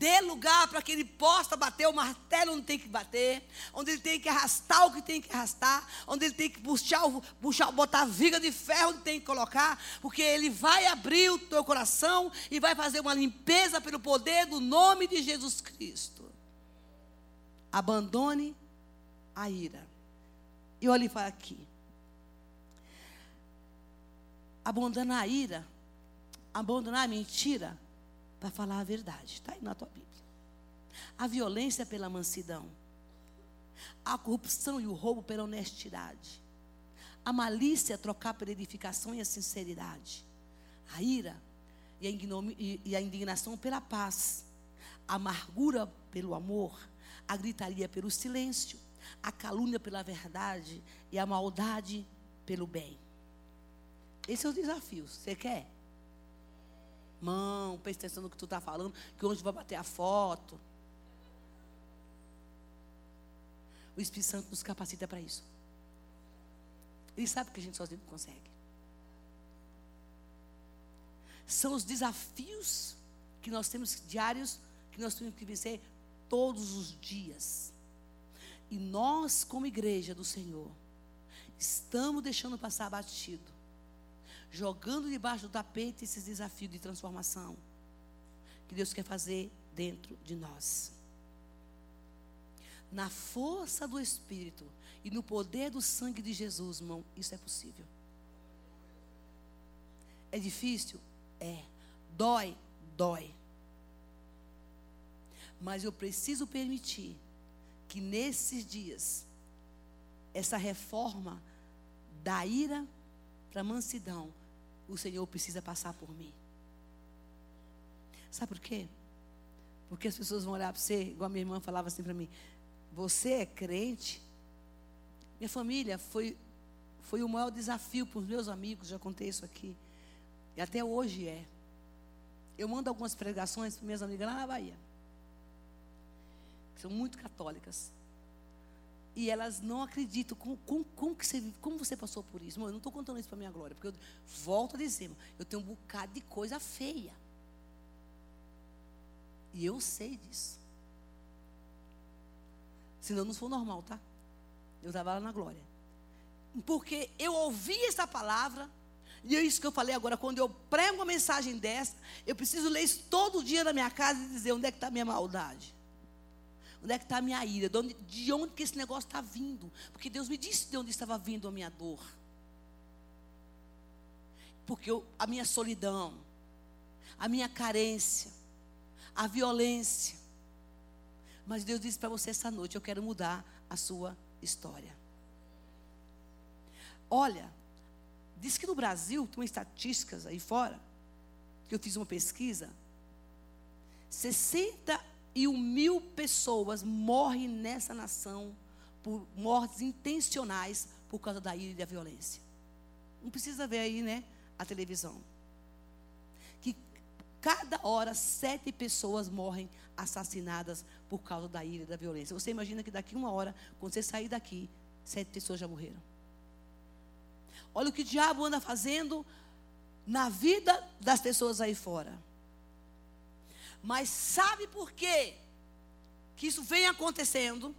Dê lugar para que ele possa bater o martelo onde tem que bater, onde ele tem que arrastar o que tem que arrastar, onde ele tem que puxar, puxar botar viga de ferro onde tem que colocar, porque ele vai abrir o teu coração e vai fazer uma limpeza pelo poder do nome de Jesus Cristo. Abandone a ira. E olhe para aqui. Abandonar a ira, abandonar a mentira, para falar a verdade. Está aí na tua Bíblia. A violência pela mansidão. A corrupção e o roubo pela honestidade. A malícia trocar pela edificação e a sinceridade. A ira e a, indignação pela paz. A amargura pelo amor. A gritaria pelo silêncio. A calúnia pela verdade. E a maldade pelo bem. Esse é o desafio. Você quer? Mão, presta atenção no que tu está falando, que hoje vai bater a foto. O Espírito Santo nos capacita para isso. Ele sabe que a gente sozinho não consegue. São os desafios que nós temos diários, que nós temos que vencer todos os dias. E nós, como igreja do Senhor, estamos deixando passar batido, jogando debaixo do tapete esses desafios de transformação que Deus quer fazer dentro de nós na força do Espírito e no poder do sangue de Jesus, irmão, isso é possível. É difícil? É. Dói? Dói. Mas eu preciso permitir que nesses dias, essa reforma da ira para mansidão, o Senhor precisa passar por mim. Sabe por quê? Porque as pessoas vão olhar para você, igual a minha irmã falava assim para mim: você é crente? Minha família foi, foi o maior desafio para os meus amigos, já contei isso aqui. E até hoje é. Eu mando algumas pregações para minhas amigas lá na Bahia. Que são muito católicas. E elas não acreditam. Como, como, como, que você, como você passou por isso? Eu não estou contando isso para minha glória. Porque eu volto a dizer, eu tenho um bocado de coisa feia. E eu sei disso. Senão não for normal, tá? Eu estava lá na glória. Porque eu ouvi essa palavra, e é isso que eu falei agora, quando eu prego uma mensagem dessa, eu preciso ler isso todo dia na minha casa e dizer onde é que está a minha maldade. Onde é que está a minha ira? De onde, de onde que esse negócio está vindo? Porque Deus me disse de onde estava vindo a minha dor. Porque eu, a minha solidão, a minha carência, a violência, mas Deus disse para você essa noite: eu quero mudar a sua história. Olha, diz que no Brasil, tem estatísticas aí fora, que eu fiz uma pesquisa, 61 mil pessoas morrem nessa nação por mortes intencionais por causa da ira e da violência. Não precisa ver aí, né, a televisão. Que cada hora sete pessoas morrem assassinadas por causa da ira e da violência. Você imagina que daqui uma hora, quando você sair daqui, sete pessoas já morreram. Olha o que o diabo anda fazendo na vida das pessoas aí fora. Mas sabe por quê que isso vem acontecendo?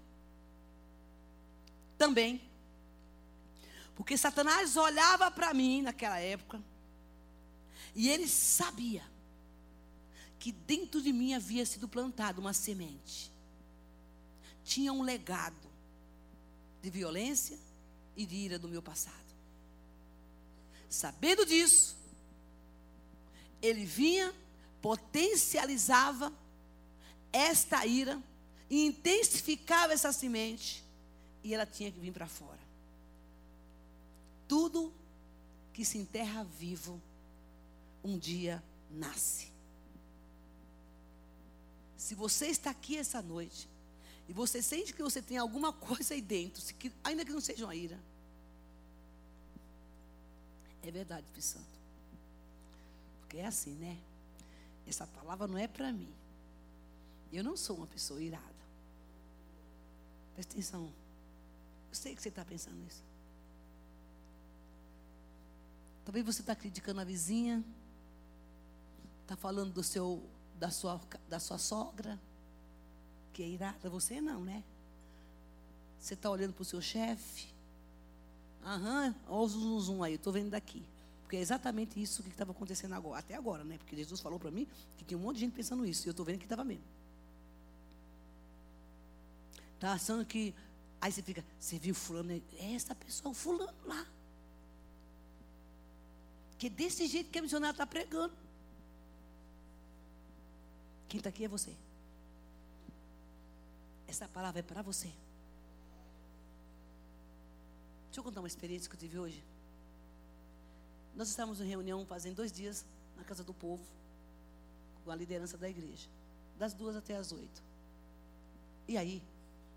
Também. Porque Satanás olhava para mim naquela época e ele sabia que dentro de mim havia sido plantada uma semente. Tinha um legado de violência e de ira do meu passado. Sabendo disso, ele vinha, potencializava esta ira e intensificava essa semente e ela tinha que vir para fora. Tudo que se enterra vivo um dia nasce. Se você está aqui essa noite e você sente que você tem alguma coisa aí dentro, ainda que não seja uma ira, é verdade, Espírito Santo. Porque é assim, né? Essa palavra não é para mim. Eu não sou uma pessoa irada. Presta atenção. Eu sei que você está pensando nisso. Talvez você está criticando a vizinha, está falando do seu da sua, da sua sogra, que é irada, você não, né? Você está olhando para o seu chefe. Aham, olha o zum, zum aí, estou vendo daqui. Porque é exatamente isso que estava acontecendo agora, até agora, né? Porque Jesus falou para mim que tinha um monte de gente pensando isso, e eu estou vendo que estava mesmo. Está achando que. Aí você fica, você viu fulano? É essa pessoa, fulano lá. Que é desse jeito que a missionária está pregando. Quem está aqui é você. Essa palavra é para você. Deixa eu contar uma experiência que eu tive hoje. Nós estávamos em reunião fazendo dois dias na casa do povo, com a liderança da igreja, das duas até as oito. E aí,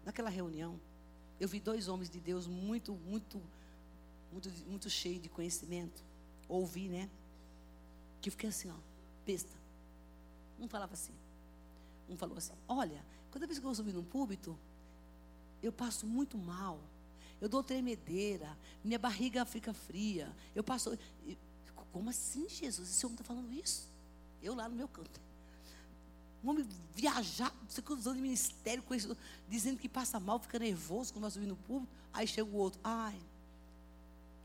naquela reunião, eu vi dois homens de Deus muito, muito, muito, muito cheios de conhecimento. Ouvi, né? Que eu fiquei assim, ó, besta. Um falava assim. Um falou assim: Olha, cada vez que eu vou subir num púlpito, eu passo muito mal. Eu dou tremedeira, minha barriga fica fria. Eu passo. Como assim, Jesus? Esse homem está falando isso? Eu lá no meu canto. Um homem viajar, você usando de ministério, com isso, dizendo que passa mal, fica nervoso quando vai subir no público. Aí chega o outro. Ai.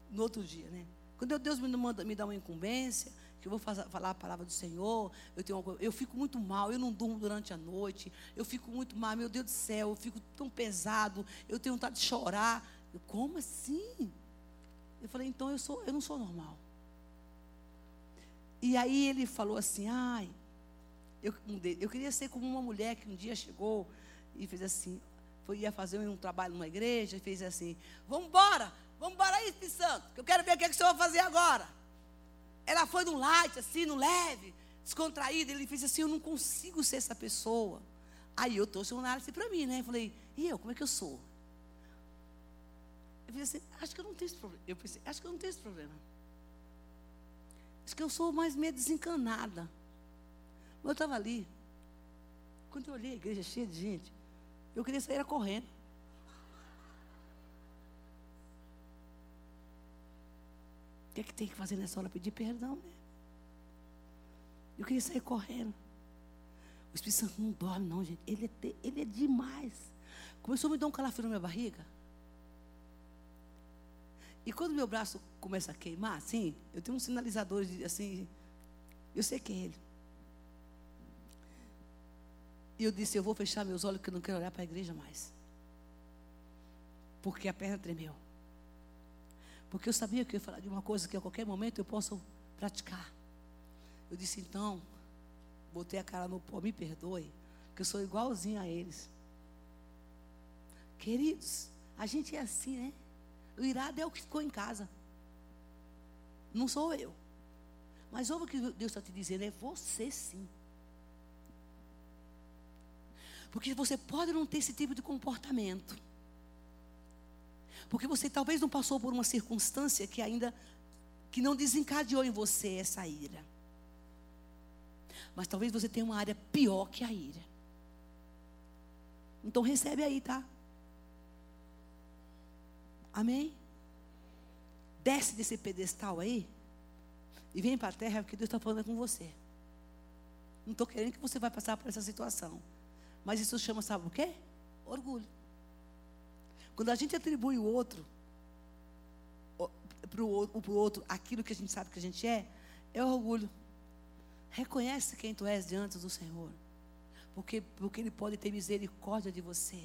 No outro dia, né? Quando Deus me, manda, me dá uma incumbência, que eu vou falar a palavra do Senhor, eu, tenho uma, eu fico muito mal, eu não durmo durante a noite, eu fico muito mal, meu Deus do céu, eu fico tão pesado, eu tenho vontade de chorar. Eu, como assim? Eu falei, então eu, sou, eu não sou normal. E aí ele falou assim, ai, eu, eu queria ser como uma mulher que um dia chegou e fez assim, foi, ia fazer um trabalho numa igreja e fez assim, vamos embora, vamos embora aí, Espírito Santo, que eu quero ver o que, é que o senhor vai fazer agora. Ela foi no light, assim, no leve, descontraída, ele fez assim, eu não consigo ser essa pessoa. Aí eu trouxe um análise para mim, né? Falei, e eu, como é que eu sou? Eu falei assim, acho que eu não tenho esse problema. Eu pensei, acho que eu não tenho esse problema. Acho que eu sou mais meio desencanada. Mas eu estava ali. Quando eu olhei a igreja cheia de gente, eu queria sair correndo. O que é que tem que fazer nessa hora? Pedir perdão, né? Eu queria sair correndo. O Espírito Santo não dorme, não, gente. Ele é, ele é demais. Começou a me dar um calafrio na minha barriga. E quando meu braço começa a queimar, assim, eu tenho um sinalizador de, assim, eu sei que é ele. E eu disse, eu vou fechar meus olhos porque eu não quero olhar para a igreja mais. Porque a perna tremeu. Porque eu sabia que eu ia falar de uma coisa que a qualquer momento eu posso praticar. Eu disse, então, botei a cara no pó, me perdoe, que eu sou igualzinho a eles. Queridos, a gente é assim, né? O irado é o que ficou em casa. Não sou eu. Mas ouve o que Deus está te dizendo, é você sim. Porque você pode não ter esse tipo de comportamento. Porque você talvez não passou por uma circunstância que ainda que não desencadeou em você essa ira. Mas talvez você tenha uma área pior que a ira. Então recebe aí, tá? Amém? Desce desse pedestal aí e vem para a terra porque Deus está falando com você. Não estou querendo que você vai passar por essa situação. Mas isso chama, sabe o quê? Orgulho. Quando a gente atribui o outro, para o outro aquilo que a gente sabe que a gente é, é orgulho. Reconhece quem tu és diante do Senhor. Porque, porque Ele pode ter misericórdia de você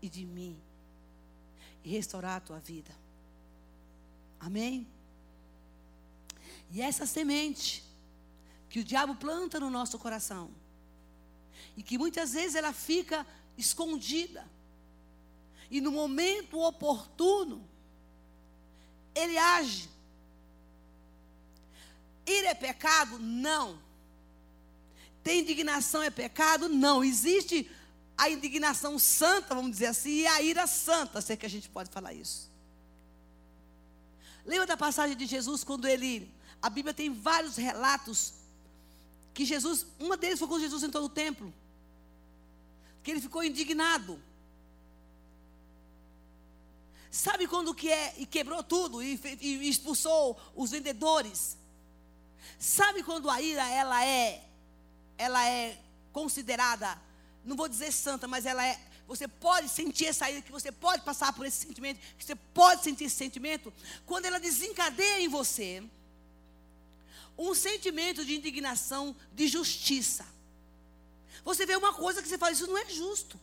e de mim e restaurar a tua vida. Amém? E essa semente que o diabo planta no nosso coração, e que muitas vezes ela fica escondida, e no momento oportuno, ele age. Ir é pecado? Não. Tem indignação é pecado? Não. Existe a indignação santa, vamos dizer assim, e a ira santa, se é que a gente pode falar isso. Lembra da passagem de Jesus quando ele. A Bíblia tem vários relatos que Jesus. Uma deles foi quando Jesus entrou no templo. Que ele ficou indignado. Sabe quando que é e quebrou tudo e, e expulsou os vendedores? Sabe quando a ira ela é ela é considerada não vou dizer santa, mas ela é. Você pode sentir essa ira, que você pode passar por esse sentimento, que você pode sentir esse sentimento, quando ela desencadeia em você um sentimento de indignação, de justiça. Você vê uma coisa que você fala, isso não é justo.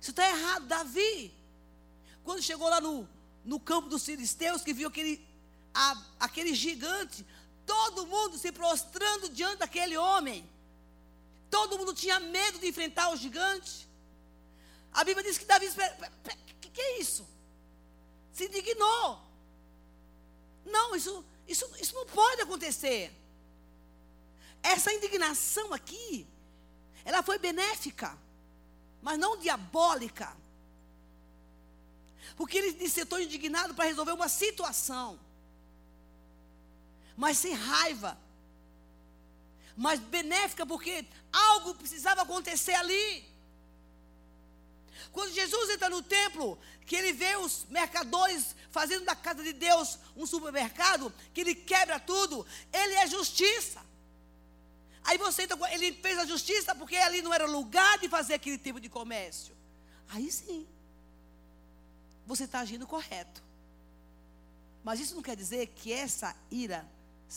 Isso está errado. Davi, quando chegou lá no, no campo dos filisteus, que viu aquele, a, aquele gigante, todo mundo se prostrando diante daquele homem. Todo mundo tinha medo de enfrentar o gigante. A Bíblia diz que Davi O que, que é isso? Se indignou. Não, isso, isso, isso não pode acontecer. Essa indignação aqui, ela foi benéfica, mas não diabólica. Porque ele disse: Eu estou indignado para resolver uma situação, mas sem raiva, mas benéfica, porque algo precisava acontecer ali. Quando Jesus entra no templo, que ele vê os mercadores fazendo da casa de Deus um supermercado, que ele quebra tudo, ele é justiça. Aí você entra, ele fez a justiça porque ali não era lugar de fazer aquele tipo de comércio. Aí sim, você está agindo correto. Mas isso não quer dizer que essa ira,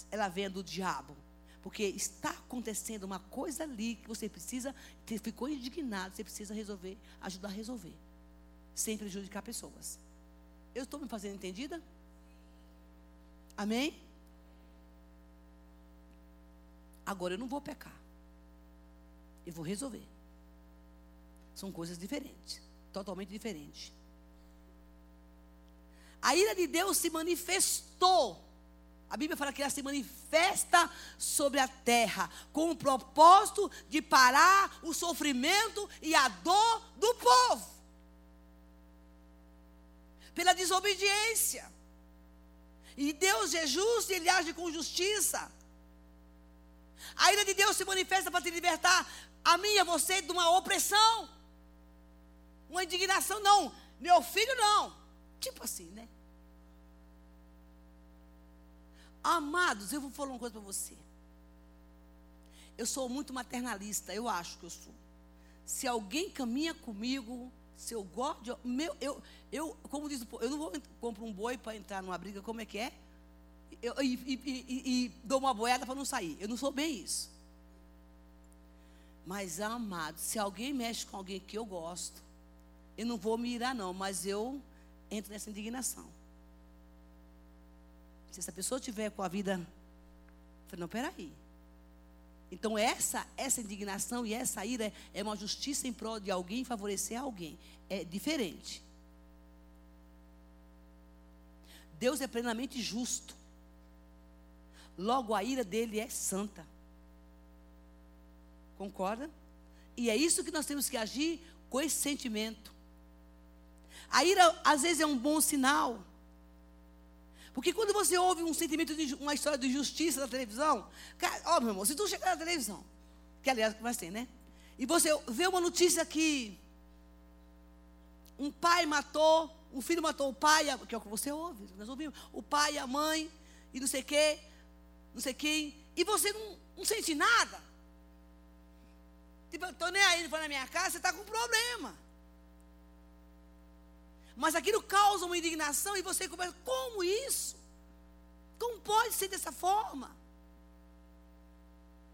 ela venha do diabo. Porque está acontecendo uma coisa ali que você precisa, você ficou indignado, você precisa resolver, ajudar a resolver. Sem prejudicar pessoas. Eu estou me fazendo entendida? Amém? Agora eu não vou pecar. Eu vou resolver. São coisas diferentes. Totalmente diferentes. A ira de Deus se manifestou a Bíblia fala que ela se manifesta sobre a terra com o propósito de parar o sofrimento e a dor do povo. Pela desobediência. E Deus é justo e Ele age com justiça. A ira de Deus se manifesta para te libertar a mim e a você de uma opressão. Uma indignação, não. Meu filho, não. Tipo assim, né? Amados, eu vou falar uma coisa para você. Eu sou muito maternalista, eu acho que eu sou. Se alguém caminha comigo, se eu gosto de. Meu, eu, eu, como diz o povo, eu não vou comprar um boi para entrar numa briga, como é que é? Eu, e, e, e, e dou uma boiada para não sair. Eu não sou bem isso. Mas, amado, se alguém mexe com alguém que eu gosto, eu não vou me irar, não, mas eu entro nessa indignação. Se essa pessoa tiver com a vida. Falei, não, peraí. Então, essa, essa indignação e essa ira é uma justiça em prol de alguém, favorecer alguém. É diferente. Deus é plenamente justo. Logo, a ira dele é santa. Concorda? E é isso que nós temos que agir com esse sentimento. A ira, às vezes, é um bom sinal. Porque quando você ouve um sentimento de uma história de justiça na televisão, cara, ó, meu irmão, se tu chegar na televisão, que aliás vai ser, né? E você vê uma notícia que um pai matou, um filho matou o pai, que é o que você ouve, nós ouvimos, o pai, a mãe, e não sei quê, não sei quem, e você não, não sente nada. Tipo, eu estou nem aí, não foi na minha casa, você está com problema. Mas aquilo causa uma indignação e você começa, como isso? Como pode ser dessa forma?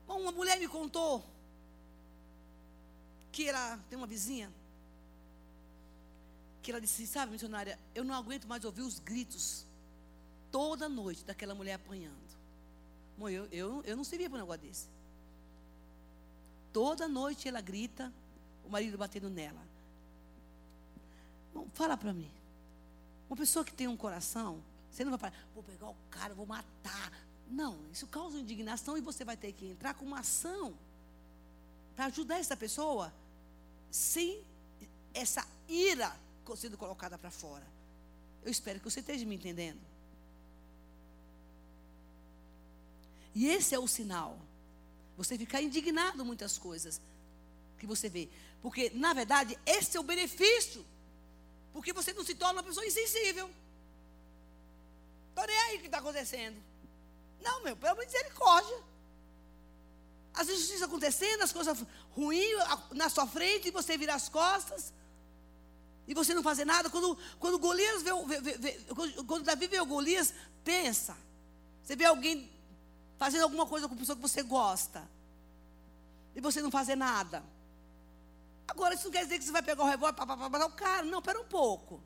Bom, uma mulher me contou que ela tem uma vizinha que ela disse, sabe, missionária, eu não aguento mais ouvir os gritos toda noite daquela mulher apanhando. Bom, eu, eu, eu não servia para um negócio desse. Toda noite ela grita, o marido batendo nela. Fala para mim. Uma pessoa que tem um coração, você não vai falar, vou pegar o cara, vou matar. Não, isso causa indignação e você vai ter que entrar com uma ação para ajudar essa pessoa sem essa ira sendo colocada para fora. Eu espero que você esteja me entendendo. E esse é o sinal. Você ficar indignado muitas coisas que você vê. Porque, na verdade, esse é o benefício porque você não se torna uma pessoa insensível. Estou nem aí o que está acontecendo. Não, meu, pelo misericórdia. As injustiças acontecendo, as coisas ruins na sua frente, e você vira as costas. E você não fazer nada. Quando, quando Golias vê, vê, vê, quando Davi vê o Golias, pensa. Você vê alguém fazendo alguma coisa com a pessoa que você gosta. E você não fazer nada. Agora, isso não quer dizer que você vai pegar o revólver para matar o cara. Não, espera um pouco.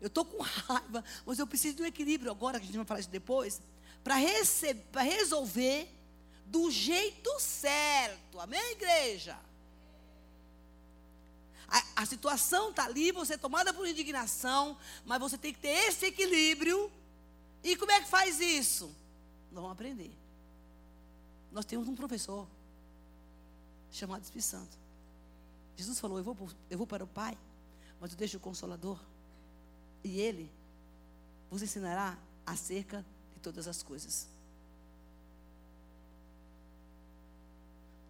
Eu estou com raiva, mas eu preciso de um equilíbrio agora, que a gente vai falar isso depois, para resolver do jeito certo. Amém, igreja? A, a situação está ali, você é tomada por indignação, mas você tem que ter esse equilíbrio. E como é que faz isso? Vamos aprender. Nós temos um professor chamado Espírito Santo. Jesus falou: eu vou, eu vou para o Pai, mas eu deixo o Consolador. E Ele vos ensinará acerca de todas as coisas.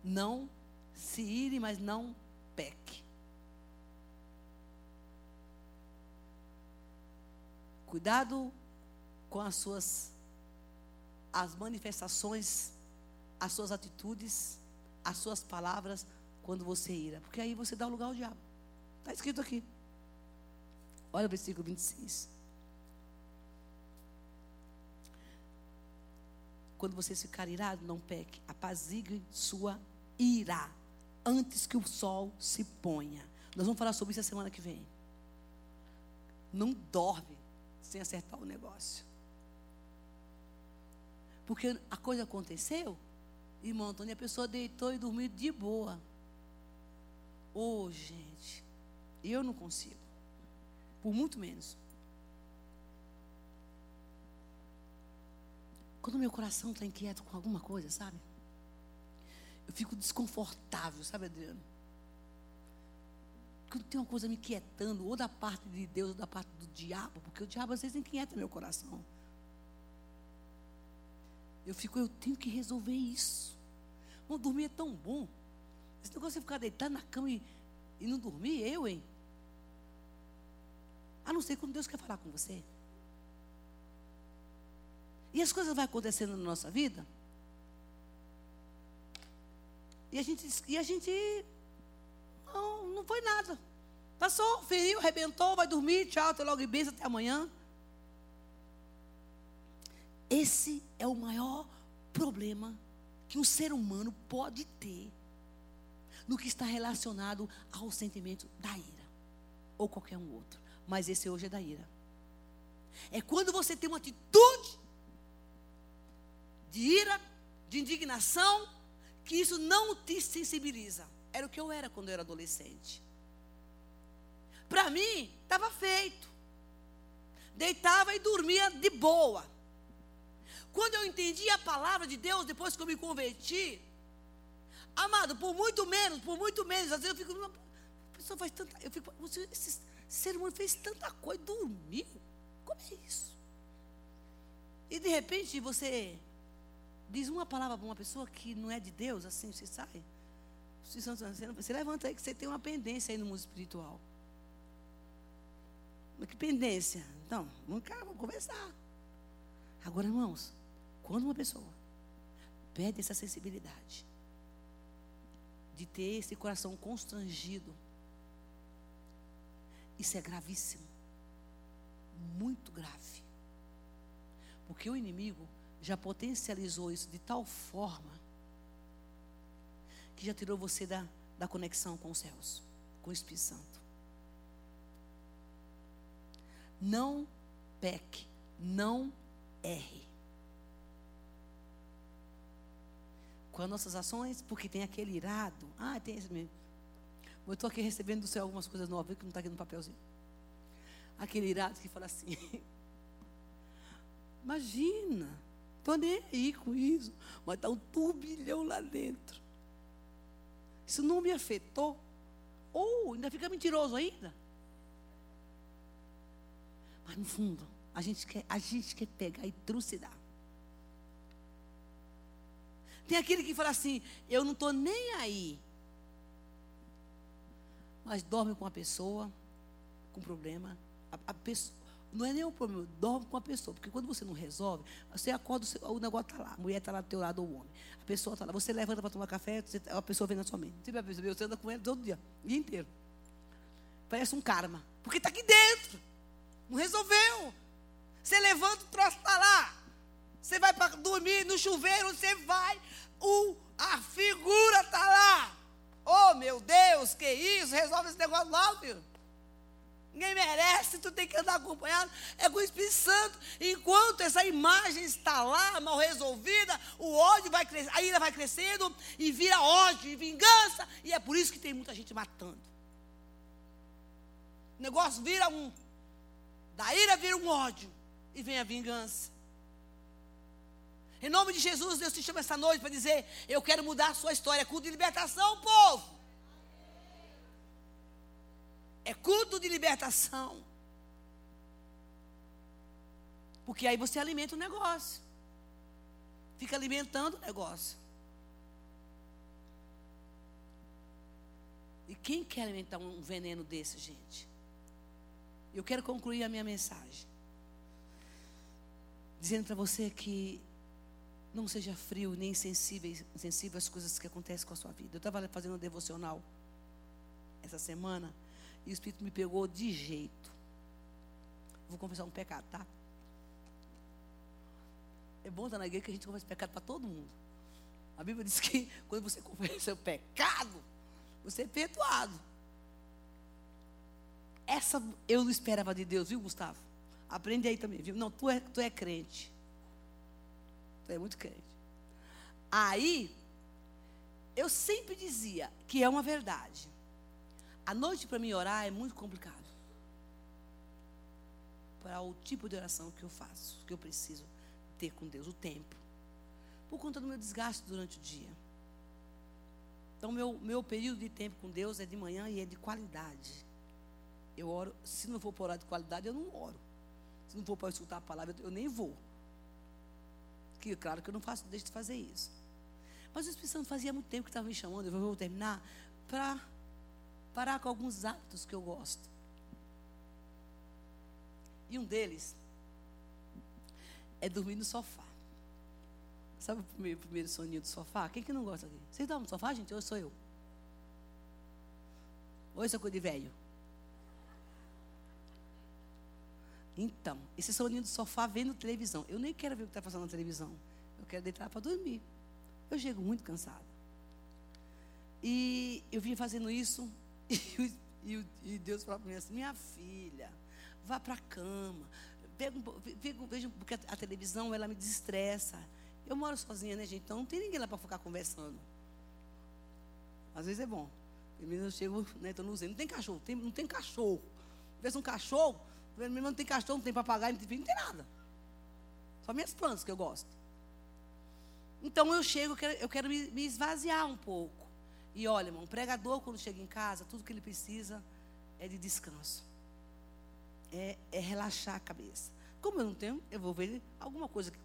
Não se ire, mas não peque. Cuidado com as suas as manifestações, as suas atitudes, as suas palavras quando você ira, porque aí você dá lugar ao diabo. Está escrito aqui. Olha o versículo 26. Quando você ficar irado, não peque, apazigue sua ira antes que o sol se ponha. Nós vamos falar sobre isso a semana que vem. Não dorme sem acertar o negócio. Porque a coisa aconteceu, irmão Antônio, a pessoa deitou e dormiu de boa. Ô, oh, gente, eu não consigo. Por muito menos. Quando meu coração está inquieto com alguma coisa, sabe? Eu fico desconfortável, sabe, Adriano? Quando tem uma coisa me inquietando, ou da parte de Deus, ou da parte do diabo, porque o diabo às vezes inquieta meu coração. Eu fico, eu tenho que resolver isso. Não dormir é tão bom. Esse negócio de ficar deitado na cama e, e não dormir, eu, hein? A não ser quando Deus quer falar com você. E as coisas vão acontecendo na nossa vida. E a gente, e a gente não, não foi nada. Passou, feriu, arrebentou, vai dormir, tchau, até logo e beijo, até amanhã. Esse é o maior problema que um ser humano pode ter no que está relacionado ao sentimento da ira, ou qualquer um outro. Mas esse hoje é da ira. É quando você tem uma atitude de ira, de indignação, que isso não te sensibiliza. Era o que eu era quando eu era adolescente. Para mim, estava feito. Deitava e dormia de boa. Quando eu entendi a palavra de Deus, depois que eu me converti, amado, por muito menos, por muito menos, às vezes eu fico, a pessoa faz tanta, eu fico, esse ser humano fez tanta coisa, dormiu, como é isso? E de repente você diz uma palavra para uma pessoa que não é de Deus, assim você sai. Você levanta aí que você tem uma pendência aí no mundo espiritual. Mas que pendência? Então, vamos cá, vamos conversar. Agora, irmãos, quando uma pessoa perde essa sensibilidade, de ter esse coração constrangido, isso é gravíssimo. Muito grave. Porque o inimigo já potencializou isso de tal forma que já tirou você da, da conexão com os céus, com o Espírito Santo. Não peque, não erre. Com as nossas ações, porque tem aquele irado. Ah, tem esse mesmo. Eu estou aqui recebendo do céu algumas coisas novas que não está aqui no papelzinho. Aquele irado que fala assim. Imagina, estou nem aí com isso, mas está um turbilhão lá dentro. Isso não me afetou. Ou oh, ainda fica mentiroso ainda. Mas no fundo, a gente quer, a gente quer pegar e trucidar. Tem aquele que fala assim: eu não estou nem aí. Mas dorme com a pessoa, com problema. A, a pessoa, não é nem o problema, dorme com a pessoa. Porque quando você não resolve, você acorda, o negócio está lá. A mulher está lá do teu lado, ou o homem. A pessoa está lá. Você levanta para tomar café, você, a pessoa vem na sua mente. Você? Você anda com ela todo dia, o dia inteiro. Parece um karma. Porque está aqui dentro. Não resolveu. Você levanta, o troço está lá. Você vai para dormir no chuveiro, você vai, o, a figura está lá. Oh, meu Deus, que isso? Resolve esse negócio logo, filho. Ninguém merece, tu tem que andar acompanhado. É com o Espírito Santo. Enquanto essa imagem está lá, mal resolvida, o ódio vai crescendo, a ira vai crescendo e vira ódio e vingança. E é por isso que tem muita gente matando. o negócio vira um. Da ira vira um ódio. E vem a vingança. Em nome de Jesus, Deus te chama essa noite para dizer: Eu quero mudar a sua história. É culto de libertação, povo. É culto de libertação. Porque aí você alimenta o negócio. Fica alimentando o negócio. E quem quer alimentar um veneno desse, gente? Eu quero concluir a minha mensagem. Dizendo para você que não seja frio nem insensível, insensível às coisas que acontecem com a sua vida. Eu estava fazendo um devocional essa semana e o Espírito me pegou de jeito. Vou confessar um pecado, tá? É bom estar na igreja que a gente confessa pecado para todo mundo. A Bíblia diz que quando você confessa o pecado, você é perdoado. Essa eu não esperava de Deus, viu, Gustavo? Aprende aí também, viu? Não, tu é, tu é crente. É muito crente. Aí, eu sempre dizia que é uma verdade. A noite para mim orar é muito complicado. Para o tipo de oração que eu faço, que eu preciso ter com Deus, o tempo. Por conta do meu desgaste durante o dia. Então, meu, meu período de tempo com Deus é de manhã e é de qualidade. Eu oro, se não for para orar de qualidade, eu não oro. Se não for para escutar a palavra, eu nem vou. Que claro que eu não faço, deixo de fazer isso. Mas o Espírito Santo fazia muito tempo que estava me chamando, eu vou terminar, para parar com alguns hábitos que eu gosto. E um deles é dormir no sofá. Sabe o primeiro, primeiro soninho do sofá? Quem que não gosta aqui? Vocês dormem no sofá, gente? Hoje sou eu. Hoje sou coisa de velho. Então, esse soninho do sofá vendo televisão. Eu nem quero ver o que está passando na televisão. Eu quero deitar para dormir. Eu chego muito cansada. E eu vim fazendo isso. E, e, e Deus falou para mim assim: Minha filha, vá para a cama. Vejo, vejo, porque a televisão ela me desestressa. Eu moro sozinha, né, gente? Então não tem ninguém lá para ficar conversando. Às vezes é bom. Primeiro eu chego, né, estou no Não tem cachorro, tem, não tem cachorro. Vê um cachorro, mesmo não tem cachorro, não tem papagaio, não tem, não tem nada. Só minhas plantas que eu gosto. Então eu chego, eu quero, eu quero me, me esvaziar um pouco. E olha, irmão, um pregador, quando chega em casa, tudo que ele precisa é de descanso. É, é relaxar a cabeça. Como eu não tenho, eu vou ver alguma coisa que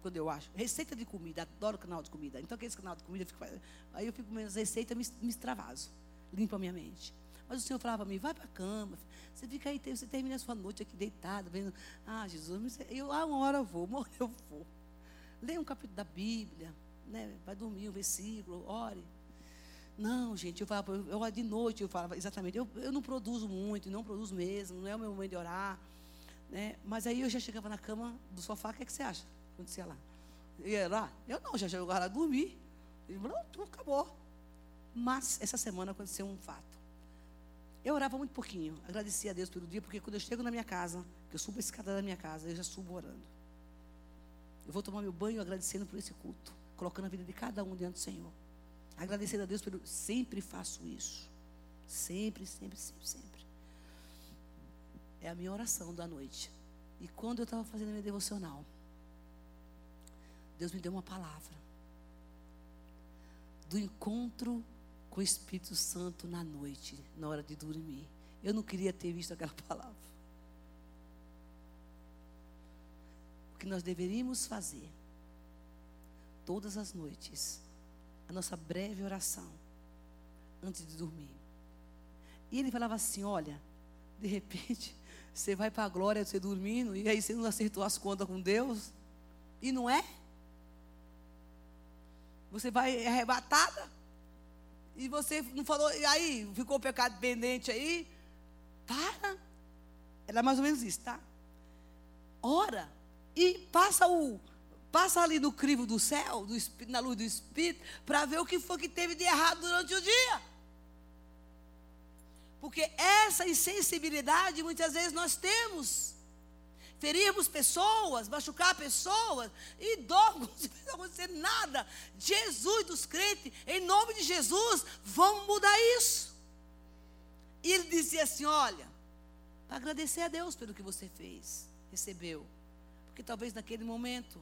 quando eu acho. Receita de comida, adoro canal de comida. Então, aquele canal de comida, eu fico, aí eu fico menos receita, me, me extravaso, limpo a minha mente. Mas o Senhor falava para mim, vai para a cama, você fica aí, você termina a sua noite aqui deitada, vendo, ah, Jesus, eu, ah, uma hora eu vou, uma hora eu vou. Leia um capítulo da Bíblia, né? vai dormir um versículo, ore. Não, gente, eu falava, eu, eu de noite, eu falava exatamente, eu, eu não produzo muito, não produzo mesmo, não é o meu momento de orar. Né? Mas aí eu já chegava na cama do sofá, o que, é que você acha? acontecia lá. Ia lá? Eu não, já chegou lá dormir. Falou, não, acabou. Mas essa semana aconteceu um fato. Eu orava muito pouquinho, agradecia a Deus pelo dia, porque quando eu chego na minha casa, que eu subo a escada da minha casa, eu já subo orando. Eu vou tomar meu banho agradecendo por esse culto, colocando a vida de cada um diante do Senhor. Agradecendo a Deus pelo. Sempre faço isso. Sempre, sempre, sempre, sempre. É a minha oração da noite. E quando eu estava fazendo minha devocional, Deus me deu uma palavra do encontro com o Espírito Santo na noite, na hora de dormir. Eu não queria ter visto aquela palavra. O que nós deveríamos fazer todas as noites, a nossa breve oração antes de dormir. E ele falava assim: Olha, de repente, você vai para a glória você dormindo, e aí você não acertou as contas com Deus, e não é? Você vai arrebatada. E você não falou, e aí ficou o pecado pendente aí. Para. Era mais ou menos isso, tá? Ora. E passa o. Passa ali no crivo do céu, do na luz do Espírito, para ver o que foi que teve de errado durante o dia. Porque essa insensibilidade muitas vezes nós temos ferirmos pessoas, machucar pessoas, e dormos, não acontecer nada. Jesus dos crentes, em nome de Jesus, vamos mudar isso. E ele dizia assim: olha, para agradecer a Deus pelo que você fez, recebeu. Porque talvez naquele momento,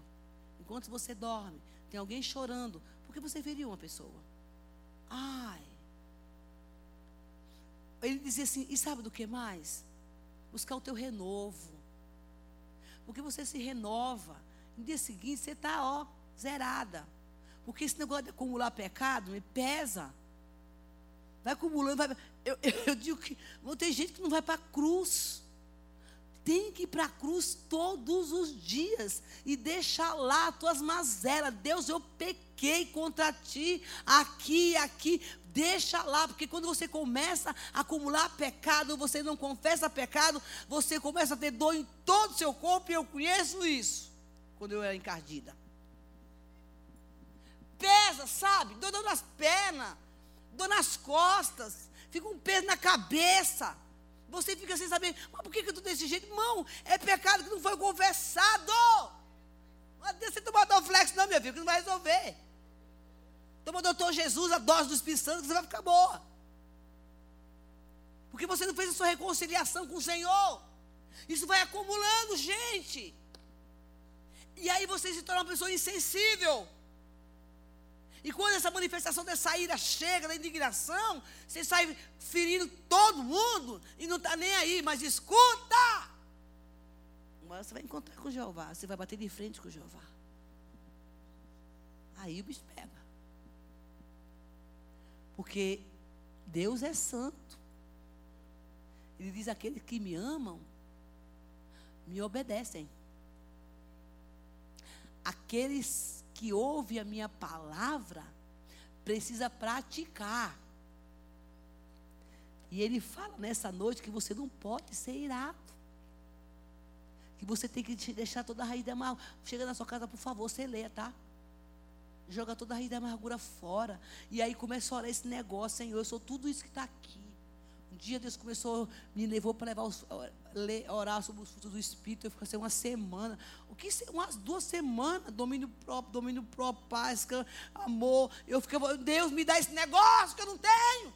enquanto você dorme, tem alguém chorando, porque você feriu uma pessoa. Ai. Ele dizia assim: e sabe do que mais? Buscar o teu renovo. Porque você se renova. No dia seguinte você está, ó, zerada. Porque esse negócio de acumular pecado me pesa. Vai acumulando, vai. Eu, eu, digo que tem gente que não vai para a cruz. Tem que ir para a cruz todos os dias e deixar lá as tuas mazelas. Deus, eu pequei contra ti, aqui, aqui. Deixa lá, porque quando você começa a acumular pecado, você não confessa pecado, você começa a ter dor em todo o seu corpo, e eu conheço isso, quando eu era encardida. Pesa, sabe? Dor nas pernas dor nas costas, fica um peso na cabeça. Você fica sem saber, mas por que, que eu estou desse jeito? Irmão, é pecado que não foi confessado. Não adianta você tomar Dorflex, não, meu filho, que não vai resolver. Toma o doutor Jesus, a dose do Espírito Santo, que você vai ficar boa. Porque você não fez a sua reconciliação com o Senhor. Isso vai acumulando, gente. E aí você se torna uma pessoa insensível. E quando essa manifestação dessa ira chega, da indignação, você sai ferindo todo mundo e não está nem aí, mas escuta! Uma você vai encontrar com Jeová, você vai bater de frente com Jeová. Aí o bicho pega. Porque Deus é santo. Ele diz: aqueles que me amam, me obedecem. Aqueles que ouve a minha palavra precisa praticar. E ele fala nessa noite que você não pode ser irado. Que você tem que deixar toda a raiz da amargura. Chega na sua casa, por favor, você lê, tá? Joga toda a raiz da amargura fora. E aí começa a orar esse negócio, Senhor. Eu sou tudo isso que está aqui. Um dia Deus começou, me levou para levar os, ler, orar sobre os frutos do Espírito. Eu fiquei assim uma semana. O que umas duas semanas, domínio próprio, domínio próprio, paz, amor. Eu fiquei, Deus me dá esse negócio que eu não tenho.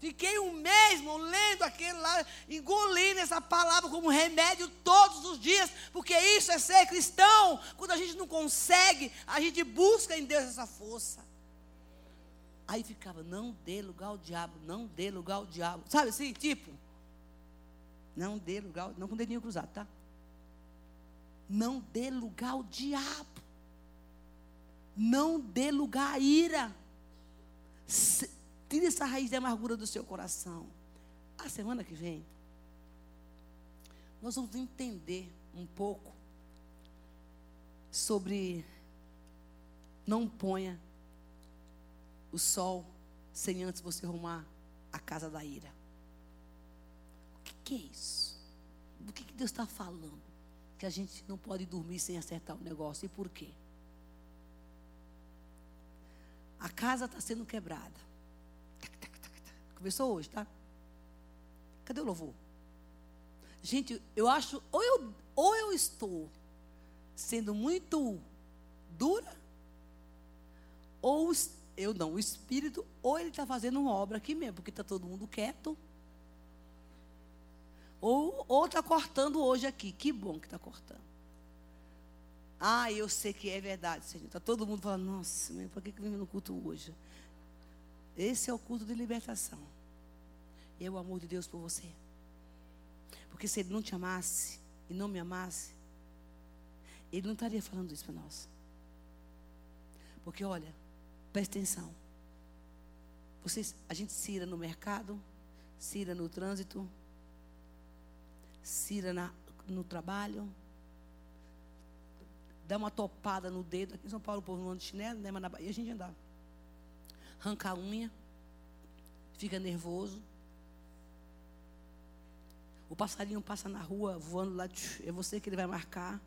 Fiquei um mês, irmão, lendo aquele lá, engolindo essa palavra como remédio todos os dias, porque isso é ser cristão. Quando a gente não consegue, a gente busca em Deus essa força. Aí ficava, não dê lugar ao diabo, não dê lugar ao diabo. Sabe assim, tipo? Não dê lugar, não com o dedinho cruzado, tá? Não dê lugar ao diabo. Não dê lugar à ira. tire essa raiz de amargura do seu coração. A semana que vem, nós vamos entender um pouco sobre não ponha o sol sem antes você arrumar a casa da ira. O que, que é isso? Do que, que Deus está falando? Que a gente não pode dormir sem acertar o negócio. E por quê? A casa está sendo quebrada. Começou hoje, tá? Cadê o louvor? Gente, eu acho, ou eu, ou eu estou sendo muito dura, ou eu não, o Espírito, ou ele está fazendo uma obra aqui mesmo, porque está todo mundo quieto. Ou está cortando hoje aqui. Que bom que está cortando. Ah, eu sei que é verdade, Senhor. Está todo mundo falando, nossa, por que, que vim no culto hoje? Esse é o culto de libertação. É o amor de Deus por você. Porque se Ele não te amasse e não me amasse, Ele não estaria falando isso para nós. Porque olha, Preste atenção. Vocês, a gente se ira no mercado, se ira no trânsito, se ira na, no trabalho, dá uma topada no dedo. Aqui em São Paulo o povo não anda de chinelo, né? Mas na Bahia a gente andava. Arranca a unha, fica nervoso. O passarinho passa na rua voando lá, é você que ele vai marcar.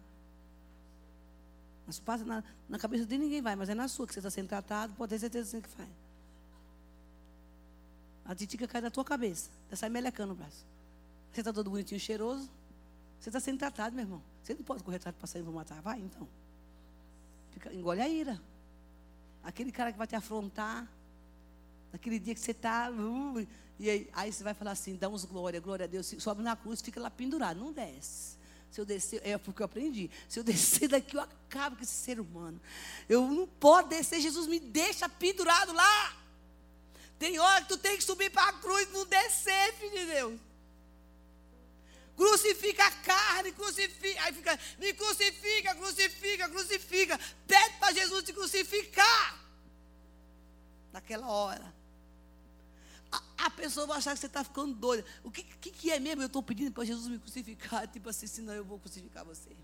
Mas passa na, na cabeça de ninguém vai, mas é na sua que você está sendo tratado, pode ter certeza que faz. A titica cai da tua cabeça, já sai melecando o braço. Você está todo bonitinho, cheiroso. Você está sendo tratado, meu irmão. Você não pode correr atrás de passarinho para matar. Vai, então. Fica, engole a ira. Aquele cara que vai te afrontar. Naquele dia que você está. Uh, e aí, aí, você vai falar assim: dá uns glória, glória a Deus. Sobe na cruz, fica lá pendurado. Não desce. Se eu descer, é porque eu aprendi. Se eu descer daqui, eu acabo com esse ser humano. Eu não posso descer, Jesus me deixa pendurado lá. Tem hora que tu tem que subir para a cruz, não descer, filho de Deus. Crucifica a carne, crucifica. Aí fica, me crucifica, crucifica, crucifica. Pede para Jesus te crucificar. Naquela hora. Pessoa vai achar que você está ficando doida. O que, que, que é mesmo? Eu estou pedindo para Jesus me crucificar. Tipo assim, senão eu vou crucificar você.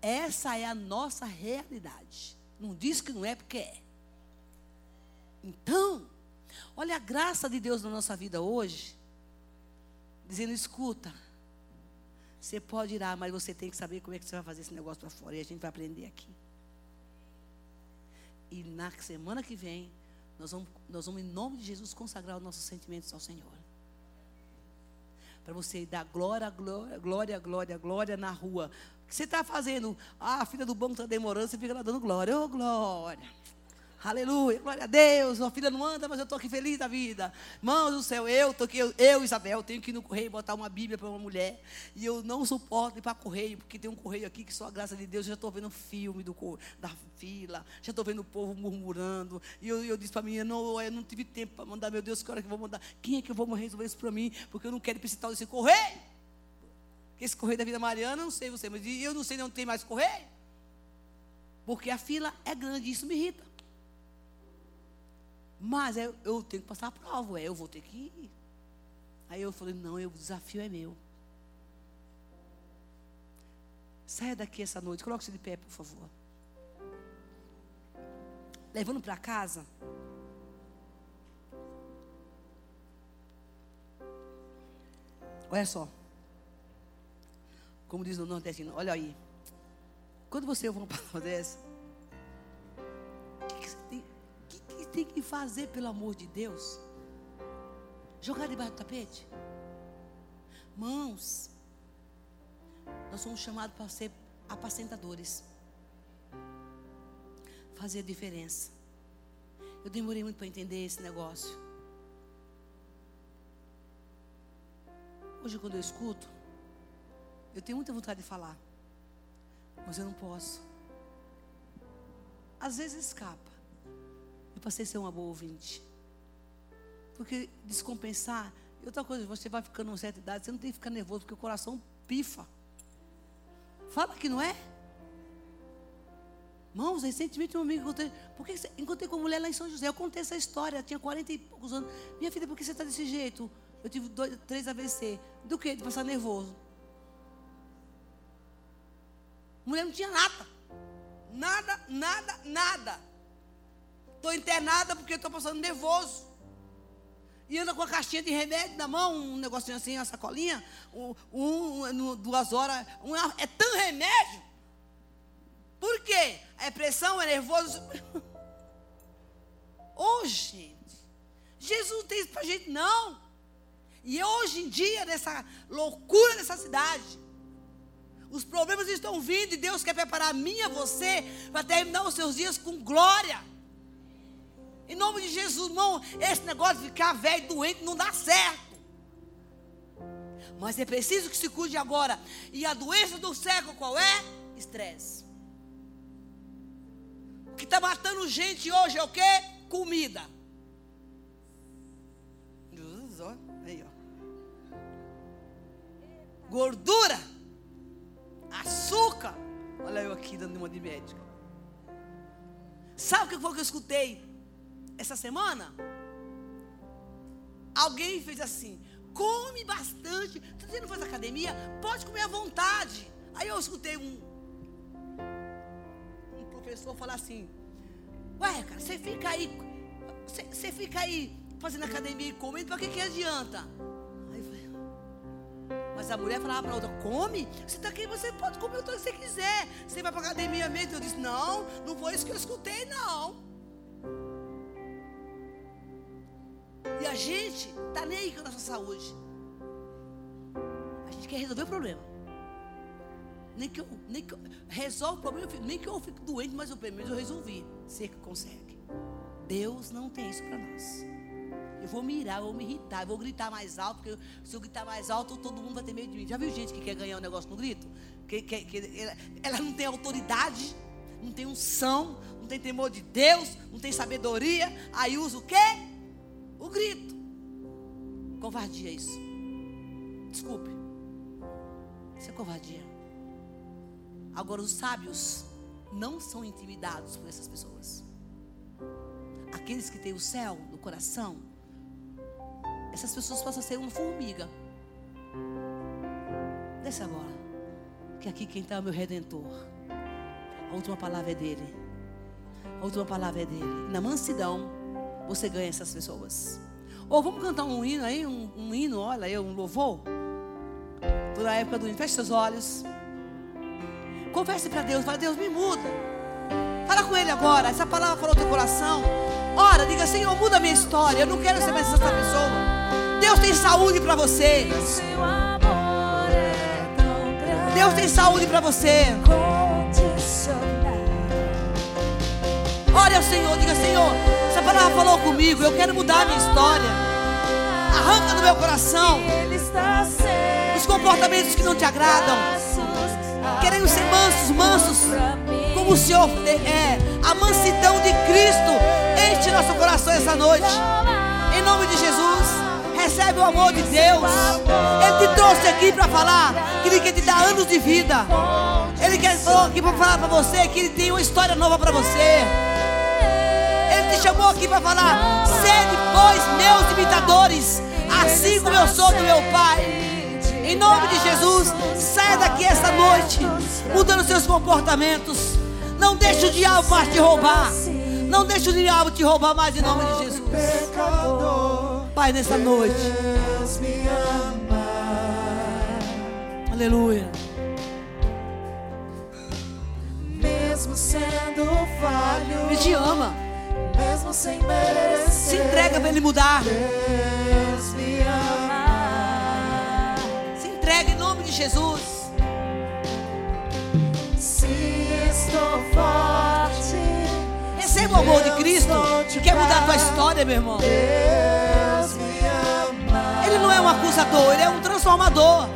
Essa é a nossa realidade. Não diz que não é porque é. Então, olha a graça de Deus na nossa vida hoje dizendo: escuta, você pode ir lá, mas você tem que saber como é que você vai fazer esse negócio para fora. E a gente vai aprender aqui. E na semana que vem, nós vamos, nós vamos, em nome de Jesus, consagrar os nossos sentimentos ao Senhor. Para você dar glória, glória, glória, glória, glória na rua. O que você está fazendo? Ah, a filha do banco está demorando, você fica lá dando glória. Ô, oh, glória. Aleluia, glória a Deus. A filha não anda, mas eu estou aqui feliz da vida. Mãos do céu, eu estou aqui, eu, eu, Isabel, tenho que ir no correio botar uma Bíblia para uma mulher. E eu não suporto ir para correio, porque tem um correio aqui que só a graça de Deus. Eu já estou vendo filme do, da fila, já estou vendo o povo murmurando. E eu, eu disse para mim, não, eu não tive tempo para mandar, meu Deus, que hora que eu vou mandar? Quem é que eu vou resolver isso para mim? Porque eu não quero tal desse correio. Esse correio da vida mariana, não sei você, mas eu não sei onde tem mais correio. Porque a fila é grande, isso me irrita. Mas eu, eu tenho que passar a prova, é, eu vou ter que ir. Aí eu falei, não, eu, o desafio é meu. Saia daqui essa noite, coloque-se de pé, por favor. Levando para casa. Olha só. Como diz no nordestino, olha aí. Quando você ouve uma palavra dessa, tem que fazer, pelo amor de Deus? Jogar debaixo do tapete? Mãos, nós somos chamados para ser apacentadores. Fazer diferença. Eu demorei muito para entender esse negócio. Hoje, quando eu escuto, eu tenho muita vontade de falar, mas eu não posso. Às vezes escapa. Eu passei a ser uma boa ouvinte. Porque descompensar. E outra coisa, você vai ficando uma certa idade, você não tem que ficar nervoso, porque o coração pifa. Fala que não é? Mãos, recentemente um amigo encontrei. Por que você, encontrei com uma mulher lá em São José. Eu contei essa história, tinha 40 e poucos anos. Minha filha, por que você está desse jeito? Eu tive dois, três AVC. Do que? De passar nervoso. Mulher não tinha nada. Nada, nada, nada. Estou internada porque estou passando nervoso. E anda com a caixinha de remédio na mão, um negocinho assim, uma sacolinha, um, um, duas horas. Um, é tão remédio. Por quê? É pressão, é nervoso. Ô, gente. Jesus não tem isso para gente, não. E hoje em dia, nessa loucura dessa cidade, os problemas estão vindo e Deus quer preparar a mim e a você para terminar os seus dias com glória. Em nome de Jesus, irmão, esse negócio de ficar velho, doente, não dá certo. Mas é preciso que se cuide agora. E a doença do século qual é? Estresse. O que está matando gente hoje é o quê? Comida. Aí, ó. Gordura. Açúcar. Olha eu aqui dando uma de médico. Sabe o que foi que eu escutei? Essa semana, alguém fez assim: come bastante. Você não faz academia? Pode comer à vontade. Aí eu escutei um, um professor falar assim: Ué, cara, você fica aí, você, você fica aí fazendo academia e comendo, para que, que adianta? Mas a mulher falava para outra: come, você está aqui, você pode comer o que você quiser. Você vai para academia mesmo? Eu disse: não, não foi isso que eu escutei, não. E a gente está nem aí com a nossa saúde. A gente quer resolver o problema. nem que eu, nem que eu resolvo o problema, nem que eu fique doente, mas eu, pelo menos eu resolvi. Você que consegue. Deus não tem isso para nós. Eu vou mirar, eu vou me irritar, eu vou gritar mais alto, porque se eu gritar mais alto, todo mundo vai ter medo de mim. Já viu gente que quer ganhar um negócio no grito? Que, que, que ela, ela não tem autoridade, não tem unção, não tem temor de Deus, não tem sabedoria, aí usa o quê? O grito. Covardia isso. Desculpe. Isso é covardia. Agora, os sábios não são intimidados por essas pessoas. Aqueles que têm o céu no coração, essas pessoas possam ser uma formiga. Desce agora. Que aqui quem está é o meu redentor. A última palavra é dele. A última palavra é dele. Na mansidão, você ganha essas pessoas. Ou vamos cantar um hino aí, um, um hino, olha aí, um louvor. Toda a época do hino. Feche seus olhos. Converse para Deus, fala, Deus me muda. Fala com Ele agora. Essa palavra falou no teu coração. Ora, diga, Senhor, muda a minha história. Eu não quero ser mais essa pessoa. Deus tem saúde para você. Deus tem saúde para você. Ao Senhor, diga, Senhor, palavra falou comigo. Eu quero mudar a minha história. Arranca do meu coração os comportamentos que não te agradam. Queremos ser mansos, mansos, como o Senhor é. A mansidão de Cristo enche nosso coração essa noite. Em nome de Jesus, recebe o amor de Deus. Ele te trouxe aqui para falar que Ele quer te dar anos de vida. Ele quer falar aqui para falar para você que Ele tem uma história nova para você. Chamou aqui para falar: sede, pois, meus imitadores, assim como eu sou do meu Pai. Em nome de Jesus, saia daqui esta noite, mudando seus comportamentos. Não deixe o diabo mais te roubar. Não deixe o diabo te roubar mais em nome de Jesus. Pai, nessa noite. Aleluia. Mesmo sendo falho, Ele te ama. Mesmo sem merecer, Se entrega para Ele mudar. Deus me ama. Se entrega em nome de Jesus. Se estou forte, Receba o amor de Cristo. Que quer mudar a tua história, meu irmão. Deus me ama. Ele não é um acusador, ele é um transformador.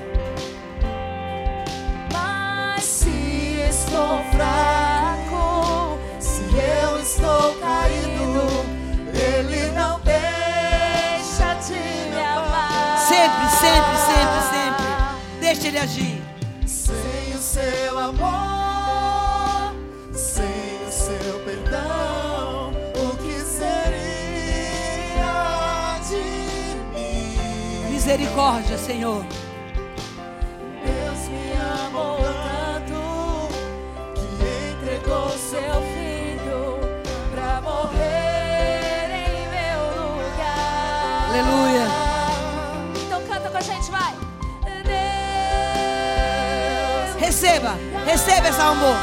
Mas se estou fraco, se eu estou caído, Sempre, sempre, sempre. Deixa ele agir. Sem o seu amor, sem o seu perdão, o que seria de mim? Misericórdia, Senhor. Receba, receba esse amor.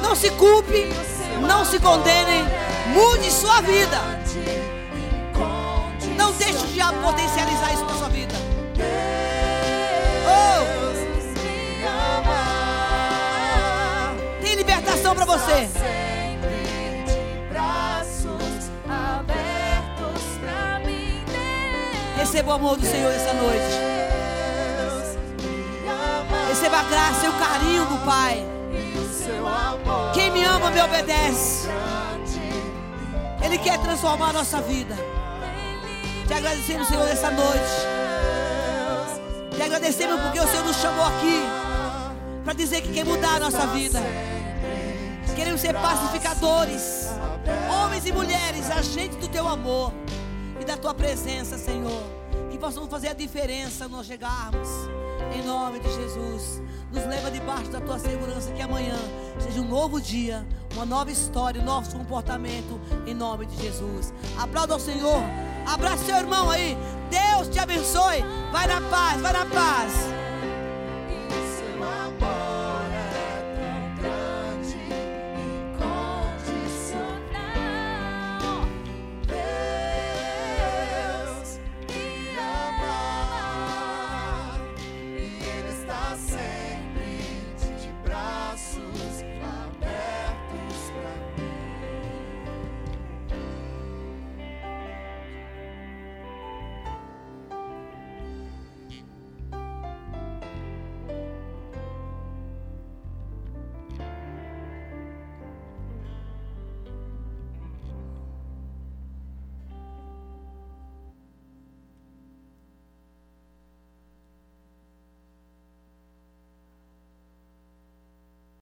Não se culpe, não se condene. Mude sua vida. Não deixe o diabo potencializar isso na sua vida. Oh, tem libertação para você. Receba o amor do Senhor essa noite. Receba a graça e o carinho do Pai. Quem me ama me obedece. Ele quer transformar a nossa vida. Te agradecemos, Senhor, nessa noite. Te agradecemos porque o Senhor nos chamou aqui para dizer que quer mudar a nossa vida. Queremos ser pacificadores, homens e mulheres, agentes do teu amor e da tua presença, Senhor. Que possamos fazer a diferença nós chegarmos. Em nome de Jesus, nos leva debaixo da tua segurança que amanhã seja um novo dia, uma nova história, um novo comportamento. Em nome de Jesus. Aplauda ao Senhor. Abraça seu irmão aí. Deus te abençoe. Vai na paz, vai na paz.